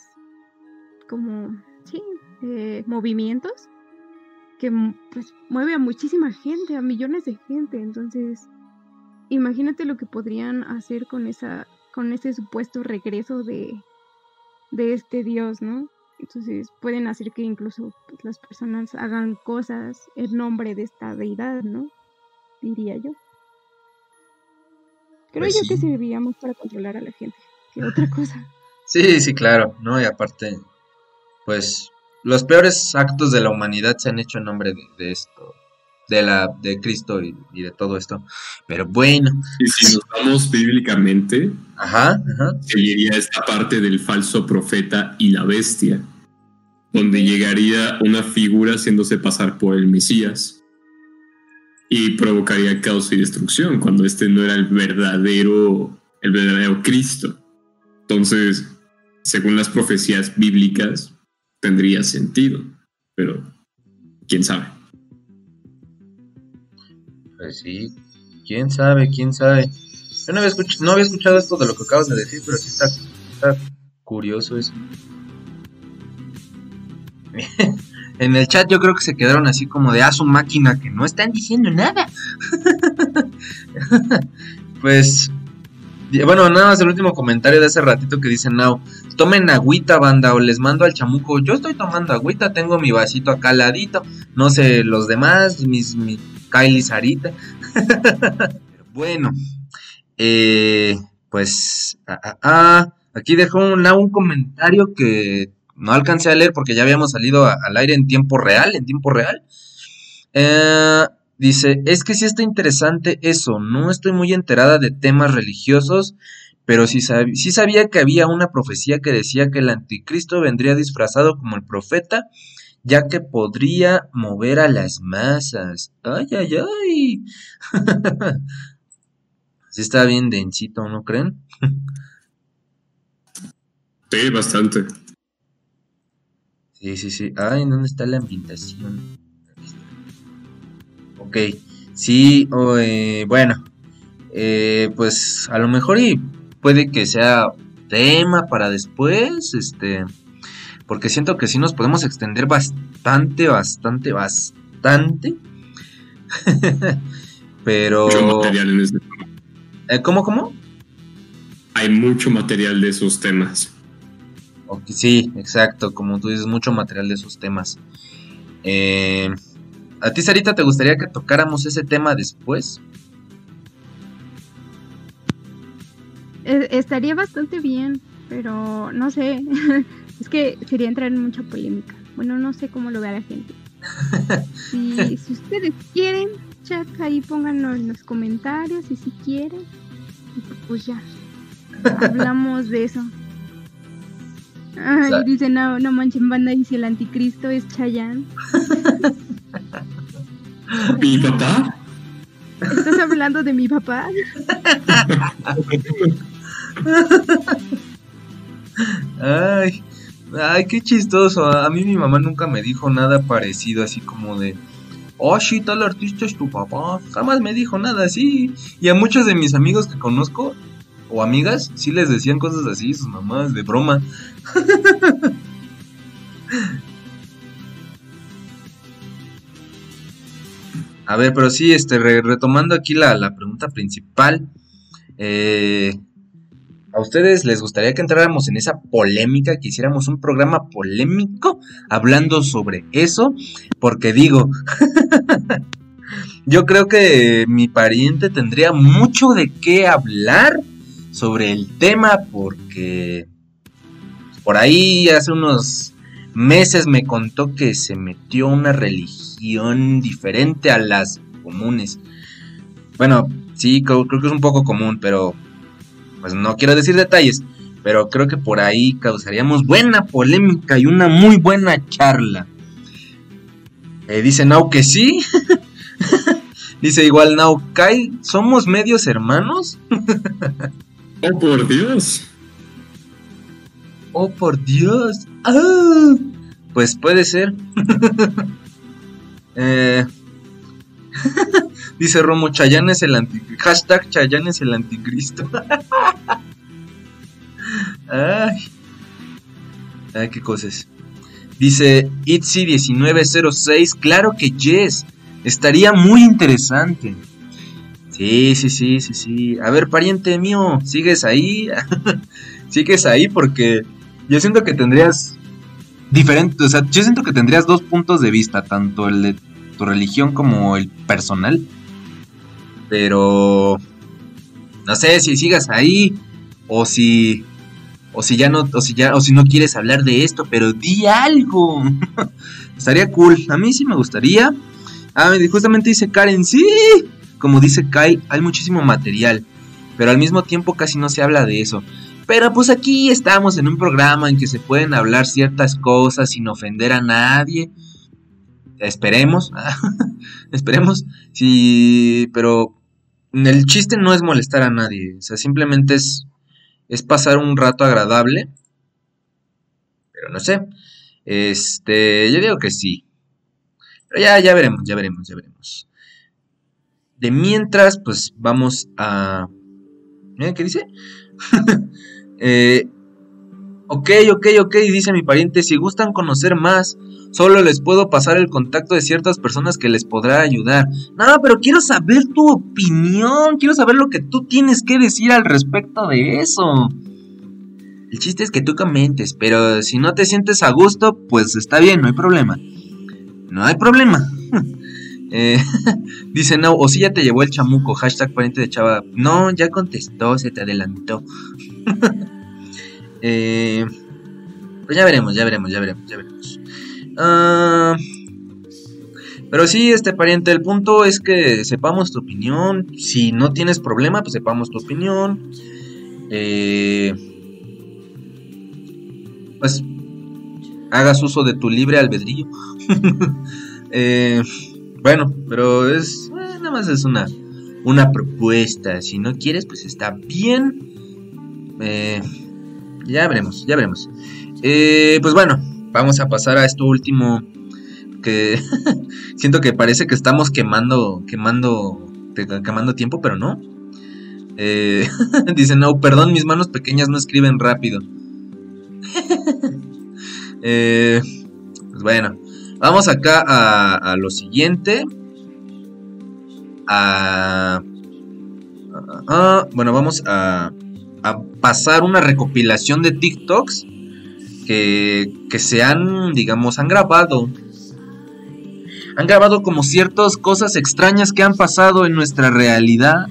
como, sí, eh, movimientos que m- pues mueve a muchísima gente, a millones de gente. Entonces, imagínate lo que podrían hacer con esa, con ese supuesto regreso de, de este dios, ¿no? Entonces pueden hacer que incluso pues, las personas hagan cosas en nombre de esta deidad, ¿no? Diría yo. Creo
Pues
yo
sí.
que serviríamos para controlar a la gente, que otra [LAUGHS] cosa.
Sí, sí, claro, ¿no? Y aparte, pues los peores actos de la humanidad se han hecho en nombre de, de esto, de la, de Cristo y, y de todo esto. Pero bueno,
Y si nos vamos bíblicamente,
ajá, ajá.
seguiría esta parte del falso profeta y la bestia, donde llegaría una figura haciéndose pasar por el Mesías y provocaría caos y destrucción cuando este no era el verdadero, el verdadero Cristo. Entonces, según las profecías bíblicas, tendría sentido, pero quién sabe.
Pues sí. quién sabe, quién sabe. Yo no había, escuch- no había escuchado esto de lo que acabas de decir, pero sí está, curioso eso. [LAUGHS] en el chat yo creo que se quedaron así como de a su máquina que no están diciendo nada. [LAUGHS] pues, bueno, nada más el último comentario de hace ratito que dice Now. Tomen agüita, banda, o les mando al chamuco. Yo estoy tomando agüita, tengo mi vasito acá al ladito. No sé, los demás, mis, mi Kylie Sarita. [LAUGHS] Bueno, eh, pues, ah, ah, ah, aquí dejó un, un comentario que no alcancé a leer porque ya habíamos salido al aire en tiempo real, en tiempo real. Eh, dice, es que sí está interesante eso, no estoy muy enterada de temas religiosos, pero sí, sab- sí sabía que había una profecía que decía que el anticristo vendría disfrazado como el profeta, ya que podría mover a las masas. Ay, ay, ay. [LAUGHS] sí está bien densito, ¿no creen?
Sí, bastante.
Sí, sí, sí. Ay, ¿dónde está la ambientación? Ok, sí, eh, bueno, eh, pues a lo mejor y puede que sea tema para después, este, porque siento que sí nos podemos extender bastante, bastante, bastante. [LAUGHS] Pero,
Mucho material en este.
eh, ¿cómo, cómo?
Hay mucho material de esos temas.
Ok, sí, exacto, como tú dices, mucho material de esos temas. Eh, ¿A ti, Sarita, te gustaría que tocáramos ese tema después?
Estaría bastante bien, pero no sé. [LAUGHS] es que sería entrar en mucha polémica. Bueno, no sé cómo lo vea la gente. [LAUGHS] Si, si ustedes quieren, chat, ahí pónganlo en los comentarios y si quieren, y pues ya. Hablamos de eso. Ay, dice, no, no manchen banda, y si el anticristo es Chayanne. [LAUGHS]
¿Mi papá?
¿Estás hablando de mi papá?
Ay, ay, qué chistoso. A mí mi mamá nunca me dijo nada parecido, así como de, oh, sí, tal artista es tu papá. Jamás me dijo nada así. Y a muchos de mis amigos que conozco, o amigas, sí les decían cosas así, sus mamás, de broma. [LAUGHS] A ver, pero sí, este, re- retomando aquí la, la pregunta principal. Eh, ¿A ustedes les gustaría que entráramos en esa polémica, que hiciéramos un programa polémico hablando sobre eso? Porque digo, [LAUGHS] yo creo que mi pariente tendría mucho de qué hablar sobre el tema porque por ahí hace unos meses me contó que se metió una religión diferente a las comunes. Bueno, sí, creo, creo que es un poco común, pero pues no quiero decir detalles, pero creo que por ahí causaríamos buena polémica y una muy buena charla. Eh, dice Nau que sí. [LAUGHS] dice igual Nau, Kai, ¿somos medios hermanos? [LAUGHS]
Oh, por Dios.
Oh, por Dios. Ah, pues puede ser. [LAUGHS] Eh, dice Romo, Chayanne es el anticristo. Hashtag Chayanne es el anticristo. [LAUGHS] Ay. Ay, qué cosas. Dice Itzy1906, claro que yes. Estaría muy interesante. Sí, sí, sí, sí, sí. A ver, pariente mío, ¿sigues ahí? [LAUGHS] ¿Sigues ahí? Porque yo siento que tendrías diferentes, o sea, yo siento que tendrías dos puntos de vista, tanto el de tu religión como el personal. Pero no sé si sigas ahí o si o si ya no o si ya o si no quieres hablar de esto, pero di algo. [LAUGHS] Estaría cool. A mí sí me gustaría. Ah, justamente dice Karen, sí. Como dice Kai, hay muchísimo material, pero al mismo tiempo casi no se habla de eso. Pero pues aquí estamos en un programa en que se pueden hablar ciertas cosas sin ofender a nadie. Esperemos, [LAUGHS] esperemos. Sí, pero el chiste no es molestar a nadie, o sea, simplemente es es pasar un rato agradable. Pero no sé. Este, yo digo que sí. Pero ya ya veremos, ya veremos, ya veremos. de mientras, pues vamos a... ¿Miren qué dice? [LAUGHS] eh, ok, ok, ok, dice mi pariente, si gustan conocer más, solo les puedo pasar el contacto de ciertas personas que les podrá ayudar. No, pero quiero saber tu opinión, quiero saber lo que tú tienes que decir al respecto de eso. El chiste es que tú comentes, pero si no te sientes a gusto, pues está bien, no hay problema. No hay problema. [LAUGHS] Eh, [LAUGHS] dice, no, o si ya te llevó el chamuco, hashtag pariente de chava. No, ya contestó, se te adelantó. [LAUGHS] eh, pues ya veremos, ya veremos, ya veremos, ya veremos. Ah, pero sí, este pariente, el punto es que sepamos tu opinión. Si no tienes problema, pues sepamos tu opinión. Eh, pues hagas uso de tu libre albedrío. [LAUGHS] eh, bueno, pero es. Eh, nada más es una, una propuesta. Si no quieres, pues está bien. Ya veremos, ya veremos. Pues bueno, vamos a pasar a esto último. Que [LAUGHS] siento que parece que estamos quemando, quemando, quemando tiempo, pero no. Eh, [LAUGHS] dice, no, perdón, mis manos pequeñas no escriben rápido. [LAUGHS] eh, pues bueno, Vamos acá a, lo siguiente. bueno, vamos a, pasar una recopilación de TikToks que, se han, digamos, han grabado. Han grabado como ciertas cosas extrañas que han pasado en nuestra realidad.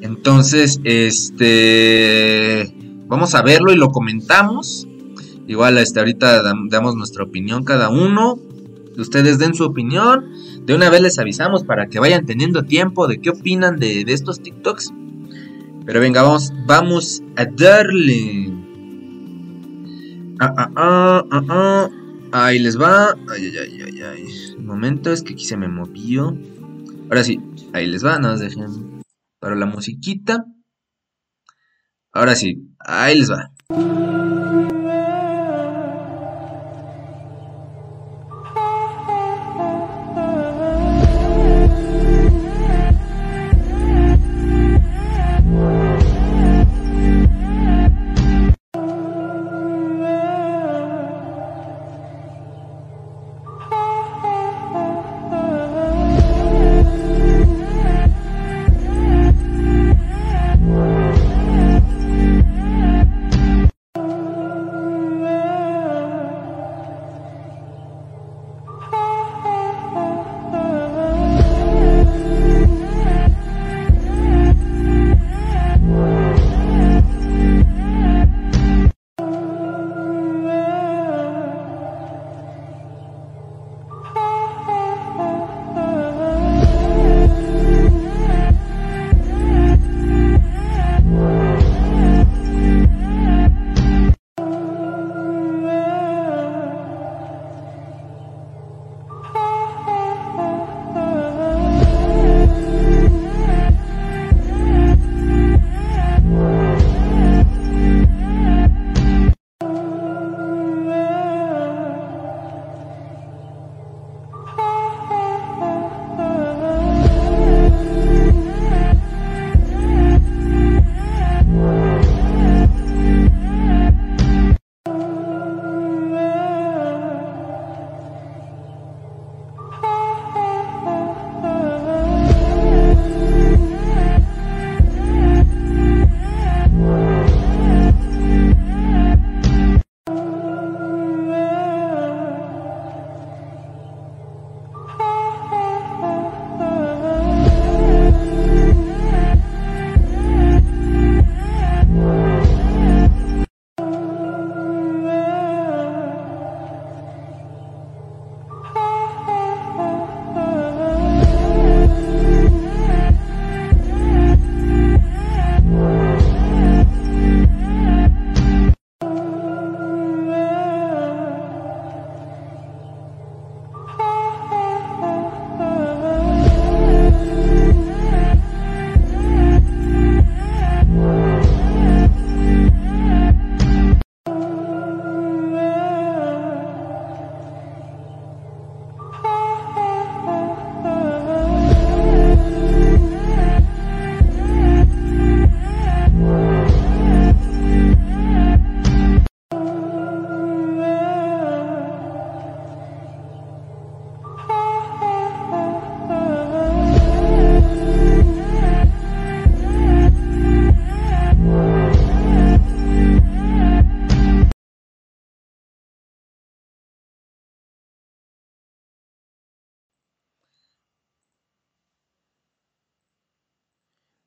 Entonces, este... Vamos a verlo y lo comentamos. Igual este, ahorita damos nuestra opinión cada uno. Ustedes den su opinión. De una vez les avisamos para que vayan teniendo tiempo de qué opinan de, estos TikToks. Pero venga, vamos, vamos a darle. Ah, ah, ah, ah, ah. Ahí les va. Ay, ay, ay, ay. Un momento, es que aquí se me movió. Ahora sí, ahí les va. Nada más dejen para la musiquita. Ahora sí, ahí les va.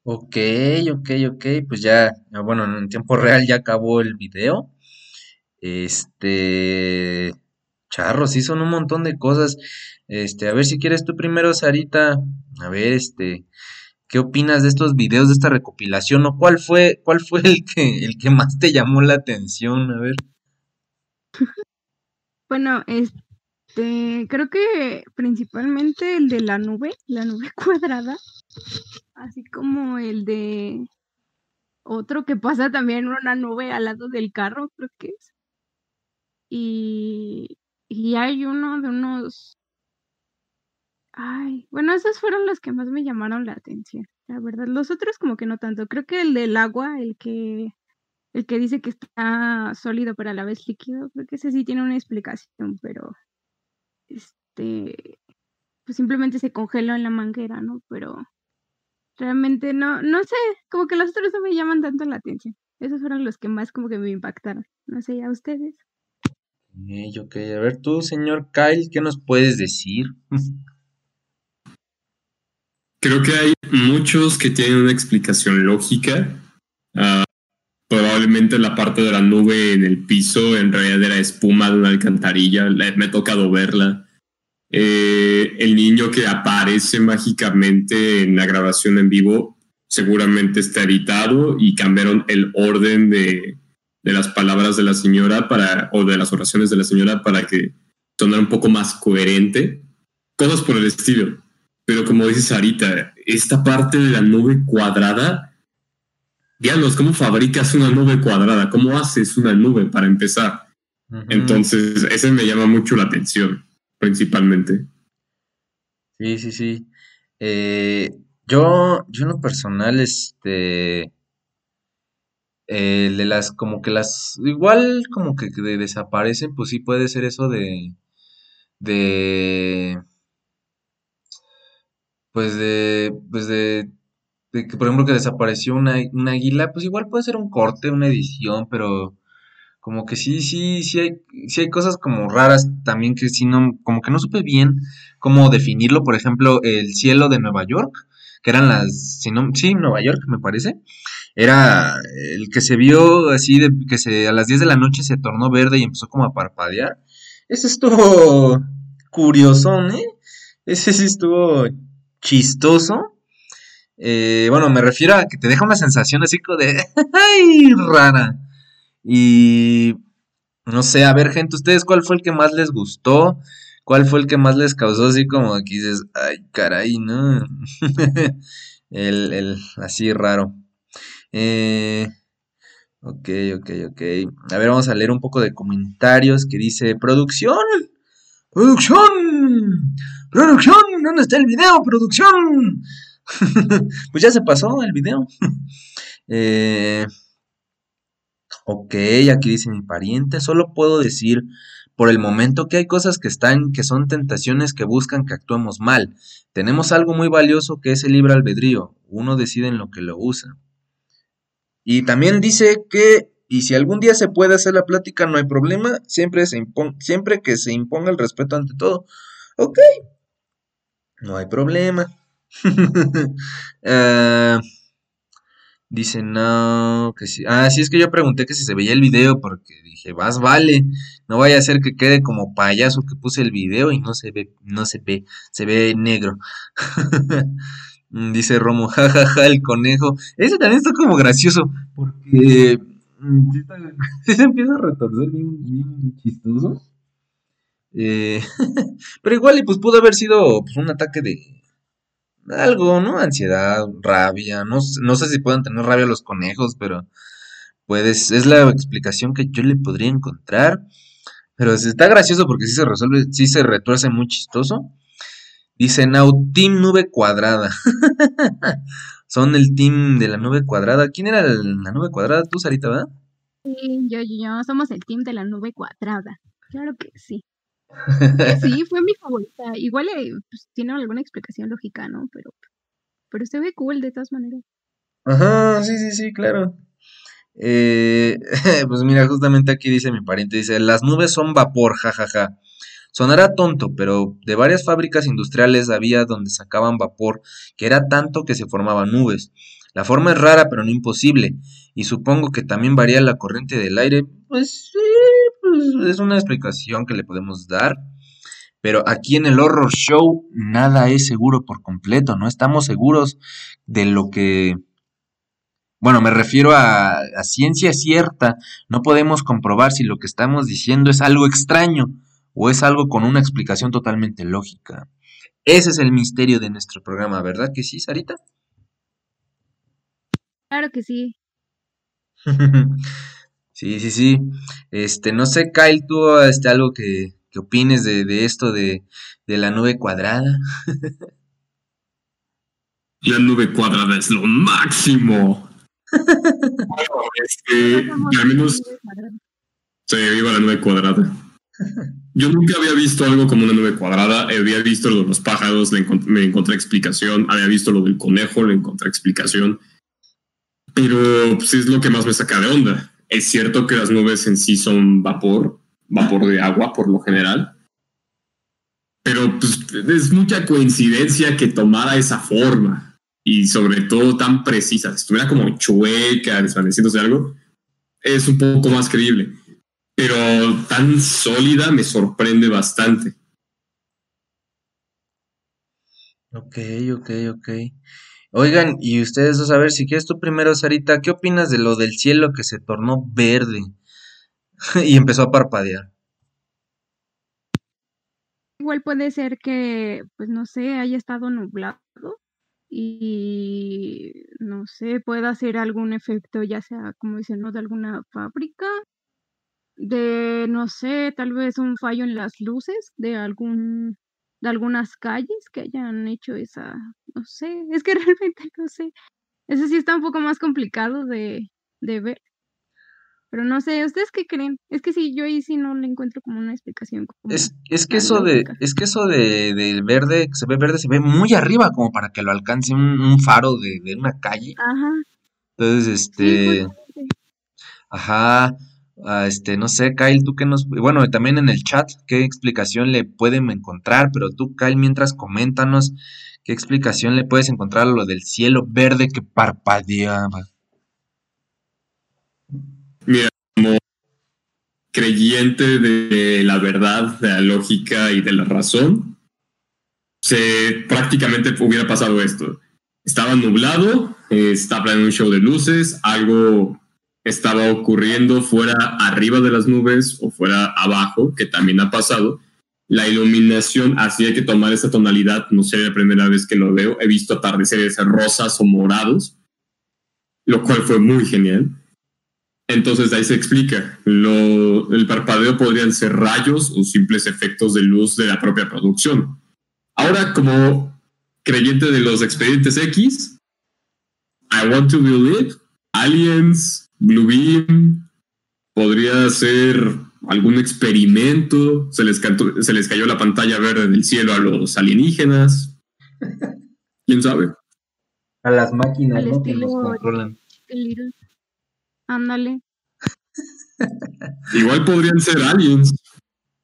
Ok, ok, ok, pues ya, bueno, en tiempo real ya acabó el video. Este, charro, sí son un montón de cosas. Este, a ver si quieres tú primero, Sarita, a ver, este, ¿qué opinas de estos videos, de esta recopilación? ¿O cuál fue, cuál fue el que, el que más te llamó la atención? A ver. [LAUGHS]
Bueno, este, creo que principalmente el de la nube, la nube [LAUGHS] cuadrada, así como el de otro que pasa también una nube al lado del carro, creo que es. Y, y hay uno de unos... Ay, bueno, esos fueron los que más me llamaron la atención, la verdad. Los otros como que no tanto. Creo que el del agua, el que el que dice que está sólido pero a la vez líquido, creo que ese sí tiene una explicación, pero este pues simplemente se congeló en la manguera, ¿no? Pero realmente no, no sé, como que los otros no me llaman tanto la atención. Esos fueron los que más como que me impactaron. No sé, ¿a ustedes?
Ok, ok. A ver tú, señor Kyle, ¿qué nos puedes decir? [LAUGHS]
Creo que hay muchos que tienen una explicación lógica. Ah, probablemente la parte de la nube en el piso en realidad era espuma de una alcantarilla. Le- Me ha tocado verla. Eh, el niño que aparece mágicamente en la grabación en vivo seguramente está editado y cambiaron el orden de, de las palabras de la señora para, o de las oraciones de la señora para que sonara un poco más coherente. Cosas por el estilo. Pero como dice Sarita, esta parte de la nube cuadrada, diablos, ¿cómo fabricas una nube cuadrada? ¿Cómo haces una nube para empezar? Entonces, ese me llama mucho la atención, principalmente.
Sí, sí, sí. Eh, yo, yo en lo personal, este, el de las, como que las, igual como que de- desaparecen, pues sí puede ser eso de, de, pues de, pues de, de que por ejemplo que desapareció una, una águila, pues igual puede ser un corte, una edición, pero como que sí, sí, sí hay, sí hay cosas como raras también que sí no, como que no supe bien cómo definirlo, por ejemplo, el cielo de Nueva York, que eran las, si no, sí, Nueva York me parece, era el que se vio así de que se a las 10 de la noche se tornó verde y empezó como a parpadear. Ese estuvo curiosón, ¿eh? Ese sí estuvo chistoso. Eh, bueno, me refiero a que te deja una sensación así como de [LAUGHS] ¡ay! rara. Y no sé, a ver, gente, ¿ustedes cuál fue el que más les gustó? ¿Cuál fue el que más les causó así como que dices, ay, caray, no? [LAUGHS] el, el así raro. Eh, ok, ok, ok. A ver, vamos a leer un poco de comentarios que dice, producción, producción, producción, ¿dónde está el video, producción? [LAUGHS] pues ya se pasó el video. [LAUGHS] eh, Ok, aquí dice mi pariente, solo puedo decir por el momento que hay cosas que están, que son tentaciones que buscan que actuemos mal. Tenemos algo muy valioso que es el libre albedrío. Uno decide en lo que lo usa. Y también dice que, y si algún día se puede hacer la plática, no hay problema, siempre, se siempre que se imponga el respeto ante todo. Ok, no hay problema. Ah, [LAUGHS] Dice, no, que sí. Ah, sí, es que yo pregunté que si se veía el video porque dije, vas, vale. No vaya a ser que quede como payaso que puse el video y no se ve, no se ve, se ve negro. [LAUGHS] Dice Romo, jajaja, el conejo. Ese también está como gracioso porque mm, [LAUGHS] se empieza a retorcer bien, bien chistoso. Eh, [LAUGHS] pero igual, y pues pudo haber sido pues, un ataque de, algo, ¿no? Ansiedad, rabia, no, no sé si pueden tener rabia los conejos, pero pues es la explicación que yo le podría encontrar. Pero está gracioso porque sí se resuelve, sí se retuerce muy chistoso. Dice Now, Team Nube Cuadrada. [LAUGHS] Son el team de la nube cuadrada. ¿Quién era la nube cuadrada? Tú, Sarita, ¿verdad?
Sí, yo, yo, yo, somos el team de la nube cuadrada. Claro que sí. Que sí, [LAUGHS] fue mi favorita. Igual eh, pues, tiene alguna explicación lógica, ¿no? Pero, pero se ve cool de todas maneras.
Ajá, sí, sí, sí, claro. Eh, [LAUGHS] pues mira, justamente aquí dice mi pariente, dice, las nubes son vapor, jajaja. Sonará tonto, pero de varias fábricas industriales había donde sacaban vapor, que era tanto que se formaban nubes. La forma es rara pero no imposible, y supongo que también varía la corriente del aire. Pues sí, pues es una explicación que le podemos dar. Pero aquí en el Horror Show nada es seguro por completo, no estamos seguros de lo que... Bueno, me refiero a, a ciencia cierta, no podemos comprobar si lo que estamos diciendo es algo extraño o es algo con una explicación totalmente lógica. Ese es el misterio de nuestro programa, ¿verdad que sí, Sarita?
Claro que sí. [LAUGHS]
sí, sí, sí. Este, no sé, Kyle, tú este, algo que, que opines de, de esto de, de la nube cuadrada. [LAUGHS]
La nube cuadrada es lo máximo. [LAUGHS] este, al menos se viva la nube cuadrada. Yo nunca había visto algo como una nube cuadrada. Había visto lo de los pájaros, le encont- me encontré explicación. Había visto lo del conejo, le encontré explicación. Pero pues, es lo que más me saca de onda. Es cierto que las nubes en sí son vapor, vapor de agua por lo general. Pero pues, es mucha coincidencia que tomara esa forma. Y sobre todo tan precisa. Si estuviera como chueca, desvaneciéndose algo, es un poco más creíble pero tan sólida me sorprende bastante.
Ok, ok, ok. Oigan, y ustedes a ver, si quieres tú primero, Sarita, ¿qué opinas de lo del cielo que se tornó verde [LAUGHS] y empezó a parpadear?
Igual puede ser que, pues no sé, haya estado nublado y no sé, pueda ser algún efecto, ya sea como dicen, ¿no? de alguna fábrica, de no sé, tal vez un fallo en las luces de algún de algunas calles que hayan hecho esa, no sé, es que [LAUGHS] realmente no sé. Eso sí está un poco más complicado de, de ver. Pero no sé, ¿ustedes qué creen? Es que sí, yo ahí sí no le encuentro como una explicación. Como
Es, es que eso de, es que eso de, del verde, que se ve verde, se ve muy arriba como para que lo alcance un, un faro de, de una calle.
Ajá,
Entonces, este, ajá, este, no sé, Kyle, tú que nos, bueno, también en el chat, qué explicación le pueden encontrar, pero tú, Kyle, mientras coméntanos qué explicación le puedes encontrar a lo del cielo verde que parpadeaba.
Mira, como creyente de la verdad, de la lógica y de la razón, se prácticamente hubiera pasado esto. Estaba nublado, eh, estaba en un show de luces, algo estaba ocurriendo fuera arriba de las nubes o fuera abajo, que también ha pasado. La iluminación hacía que tomar esa tonalidad, no sé, la primera vez que lo veo, he visto atardeceres rosas o morados, lo cual fue muy genial. Entonces ahí se explica. Lo, el parpadeo podrían ser rayos o simples efectos de luz de la propia producción. Ahora, como creyente de los expedientes X, I want to believe aliens, Blue Beam, podría ser algún experimento, se les, cantó- se les cayó la pantalla verde del cielo a los alienígenas. [LAUGHS] ¿Quién sabe?
A las máquinas, ¿no? Que nos
estilo-
controlan.
Ándale.
Igual podrían ser aliens.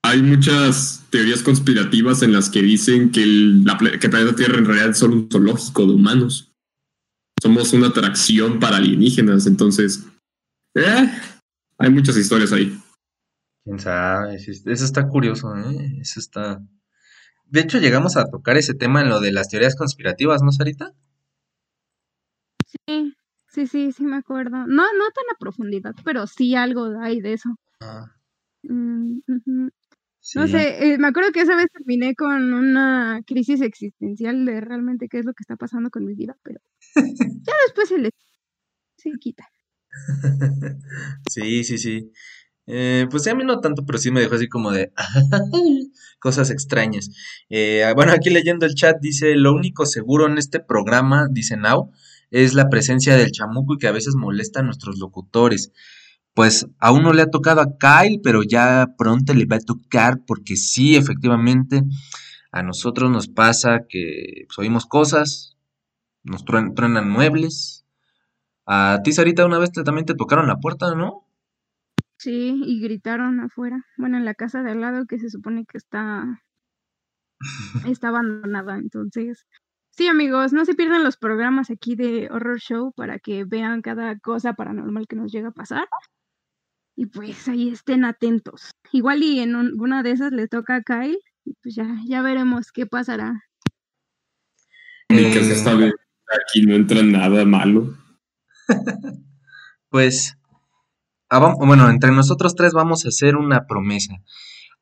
Hay muchas teorías conspirativas en las que dicen que el, la pla- que el planeta Tierra en realidad es solo un zoológico de humanos. Somos una atracción para alienígenas, entonces... eh, hay muchas historias ahí.
Quién sabe, eso está curioso, ¿eh? Eso está. De hecho, llegamos a tocar ese tema en lo de las teorías conspirativas, ¿no, Sarita?
Sí, sí, sí, sí me acuerdo. No, no tan a profundidad, pero sí algo hay de eso.
Ah,
Mm,
sí.
No sé, eh, me acuerdo que esa vez terminé con una crisis existencial de realmente qué es lo que está pasando con mi vida, pero [LAUGHS] ya después se le se quita. [LAUGHS]
Sí, sí, sí. Eh, pues a mí no tanto, pero sí me dejó así como de [LAUGHS] cosas extrañas. Eh, ah, bueno, aquí leyendo el chat dice, lo único seguro en este programa, dice Now, es la presencia del chamuco y que a veces molesta a nuestros locutores. Pues aún no le ha tocado a Kyle, pero ya pronto le va a tocar porque sí, efectivamente, a nosotros nos pasa que pues, oímos cosas, nos truen- truenan muebles. A ti, Sarita, una vez te- también te tocaron la puerta, ¿no?
Sí, y gritaron afuera, bueno, en la casa de al lado que se supone que está [LAUGHS] está abandonada, entonces Sí, amigos, no se pierdan los programas aquí de Horror Show para que vean cada cosa paranormal que nos llega a pasar. Y pues ahí estén atentos. Igual y en una de esas le toca a Kyle, y pues ya, ya veremos qué pasará.
Eh, está bien. Aquí no entra nada malo. [LAUGHS]
pues, ah, bueno, entre nosotros tres vamos a hacer una promesa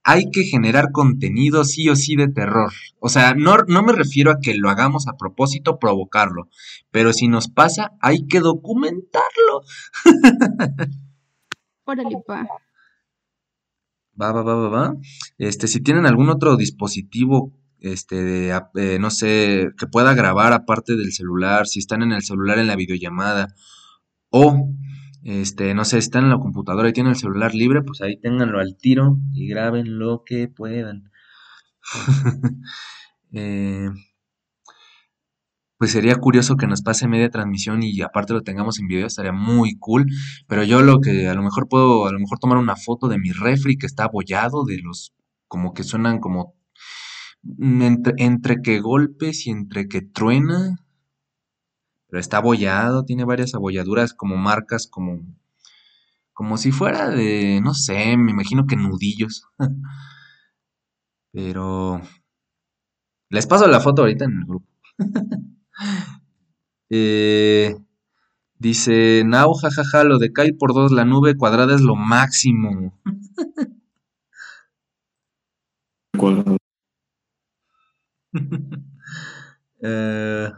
hay que generar contenido sí o sí de terror. O sea, no, no me refiero a que lo hagamos a propósito, provocarlo, pero si nos pasa, hay que documentarlo. [LAUGHS]
Órale, pa.
Va, va, va, va, va. Este, si tienen algún otro dispositivo, este, eh, no sé, que pueda grabar aparte del celular, si están en el celular en la videollamada, o este, no sé, están en la computadora y tienen el celular libre, pues ahí ténganlo al tiro y graben lo que puedan. [LAUGHS] Eh, pues sería curioso que nos pase media transmisión y aparte lo tengamos en video, estaría muy cool. Pero yo lo que a lo mejor puedo, a lo mejor tomar una foto de mi refri que está abollado, de los como que suenan como entre, entre que golpes y entre que truena pero está abollado, tiene varias abolladuras como marcas, como, como si fuera de, no sé, me imagino que nudillos. [LAUGHS] pero les paso la foto ahorita en el grupo. [LAUGHS] eh, dice, Nau, jajaja, lo de cae por dos, la nube cuadrada es lo máximo. [LAUGHS] eh,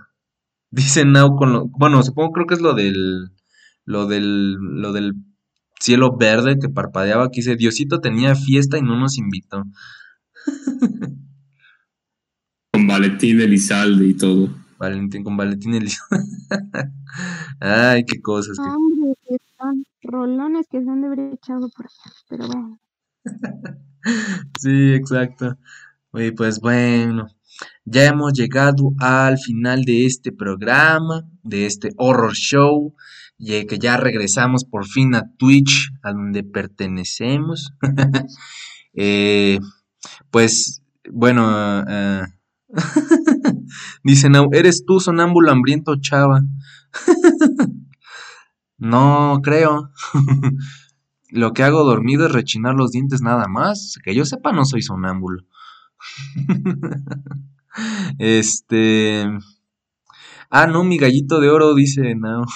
Dice Now con lo, bueno, supongo creo que es lo del lo del lo del cielo verde que parpadeaba que dice Diosito tenía fiesta y no nos invitó. [LAUGHS]
con Valentín Elizalde y todo.
Valentín con Valentín Elizalde. [LAUGHS] Ay, qué cosas.
Hombre, que son rolones que se han de haber echado por allá, pero bueno. [LAUGHS]
sí, exacto. Oye, pues bueno. Ya hemos llegado al final de este programa, de este horror show, y que ya regresamos por fin a Twitch, a donde pertenecemos. [LAUGHS] Eh, pues, bueno, uh, [LAUGHS] dice, no, eres tú sonámbulo hambriento, chava. [LAUGHS] no creo. Lo que hago dormido es rechinar los dientes nada más. Que yo sepa, no soy sonámbulo. [LAUGHS] Este. Ah, no, mi gallito de oro, dice no. [LAUGHS]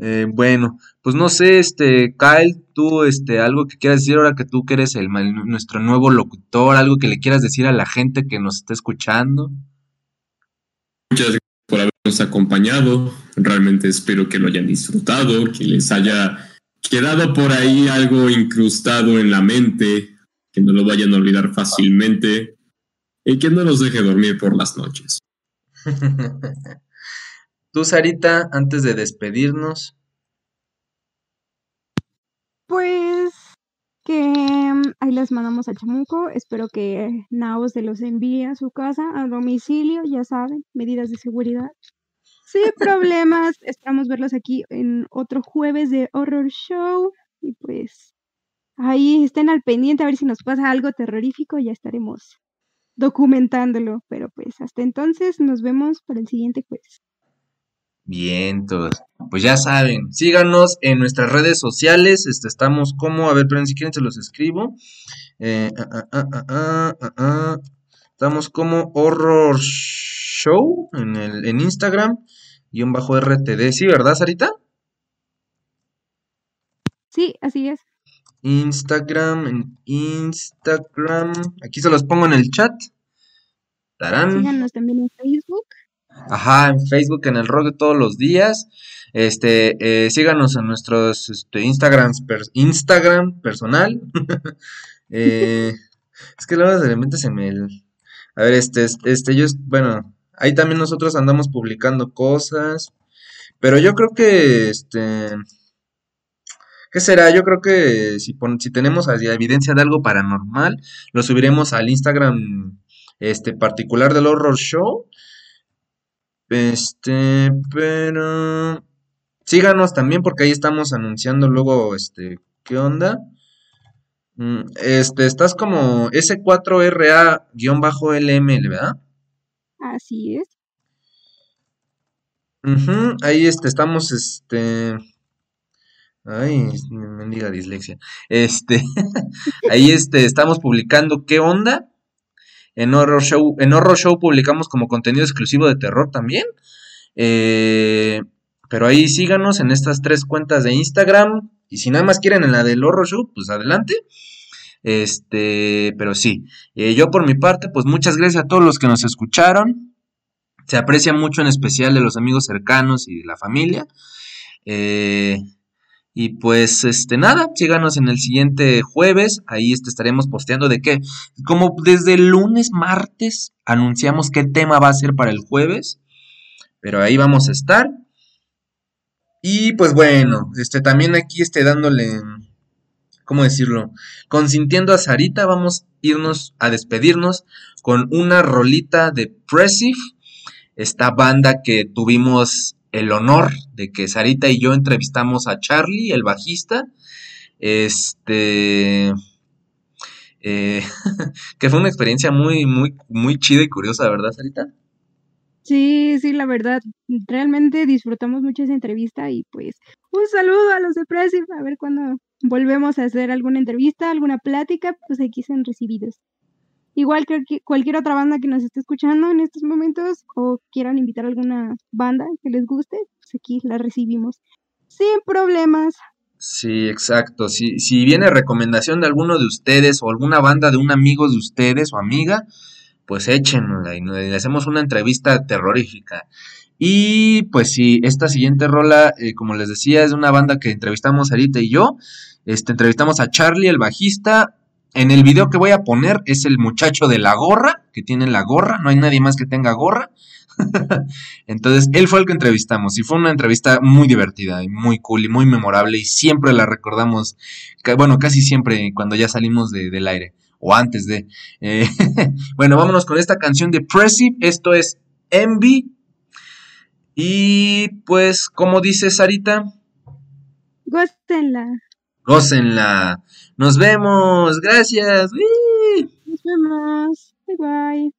Eh, bueno, pues no sé, este, Kyle, tú, este, algo que quieras decir ahora que tú que eres el, nuestro nuevo locutor, algo que le quieras decir a la gente que nos está escuchando.
Muchas gracias por habernos acompañado. Realmente espero que lo hayan disfrutado, que les haya quedado por ahí algo incrustado en la mente, que no lo vayan a olvidar fácilmente y que no los deje dormir por las noches. [LAUGHS]
Tú, Sarita, antes de despedirnos.
Pues que mm, ahí les mandamos a Chamuco. Espero que Nao se los envíe a su casa, a domicilio, ya saben, medidas de seguridad. Sin problemas, esperamos verlos aquí en otro jueves de Horror Show. Y pues ahí estén al pendiente a ver si nos pasa algo terrorífico, ya estaremos documentándolo, pero pues hasta entonces nos vemos para el siguiente jueves.
Bien, todos. Pues ya saben, síganos en nuestras redes sociales. Este, estamos como, a ver, pero si quieren se los escribo. Eh, ah, ah, ah, estamos como Horror Show en, el, en Instagram, guion bajo RTD. ¿Sí, verdad, Sarita?
Sí, así es.
Instagram, en Instagram. Aquí se los pongo en el chat.
Tarán. Síganos también en Facebook.
Ajá, en Facebook, en el rock de todos los días. Este, eh, síganos en nuestros este, Instagrams, Instagram personal. [LAUGHS] eh, es que luego de repente se me... A ver, este, este, yo, bueno, ahí también nosotros andamos publicando cosas. Pero yo creo que, este, ¿Qué será? Yo creo que si, si tenemos evidencia de algo paranormal, lo subiremos al Instagram este particular del Horror Show. Este, pero síganos también porque ahí estamos anunciando luego este qué onda. Mm, Este, estás como S4RA-LML, ¿verdad?
Así es.
Ujú, Ahí este, estamos, este... Ay, me mendiga dislexia. Este, [LAUGHS] ahí este, estamos publicando ¿Qué onda? En Horror Show, en Horror Show publicamos como contenido exclusivo de terror también. Eh, pero ahí síganos en estas tres cuentas de Instagram. Y si nada más quieren en la del Horror Show, pues adelante. Este, pero sí. Eh, yo por mi parte, pues muchas gracias a todos los que nos escucharon. Se aprecia mucho en especial de los amigos cercanos y de la familia. Eh, y pues, este, nada, síganos en el siguiente jueves. Ahí estaremos posteando de qué. Como desde el lunes, martes, anunciamos qué tema va a ser para el jueves. Pero ahí vamos a estar. Y pues bueno, este, también aquí este, dándole, ¿cómo decirlo? Consintiendo a Sarita, vamos a irnos a despedirnos con una rolita de Pressive esta banda que tuvimos el honor de que Sarita y yo entrevistamos a Charlie, el bajista, este, eh, [LAUGHS] que fue una experiencia muy, muy, muy chida y curiosa, ¿verdad, Sarita?
Sí, sí, la verdad. Realmente disfrutamos mucho esa entrevista y pues un saludo a los de Pressive. A ver cuándo volvemos a hacer alguna entrevista, alguna plática, pues aquí sean recibidos. Igual que cualquier otra banda que nos esté escuchando en estos momentos o quieran invitar a alguna banda que les guste, pues aquí la recibimos sin problemas.
Sí, exacto. Si, si viene recomendación de alguno de ustedes o alguna banda de un amigo de ustedes o amiga, pues échenla y le hacemos una entrevista terrorífica. Y pues sí, esta siguiente rola, eh, como les decía, es una banda que entrevistamos Sarita y yo. Este, entrevistamos a Charlie, el bajista. En el video que voy a poner es el muchacho de la gorra, que tiene la gorra, no hay nadie más que tenga gorra. [LAUGHS] Entonces, él fue el que entrevistamos y fue una entrevista muy divertida y muy cool y muy memorable y siempre la recordamos, bueno, casi siempre cuando ya salimos de- del aire o antes de. eh, [LAUGHS] bueno, vámonos con esta canción de Pressive, esto es Envy y pues, como dice Sarita,
Gócenla.
Gócenla. Nos vemos, gracias. ¡Uy!
Nos vemos. Bye bye.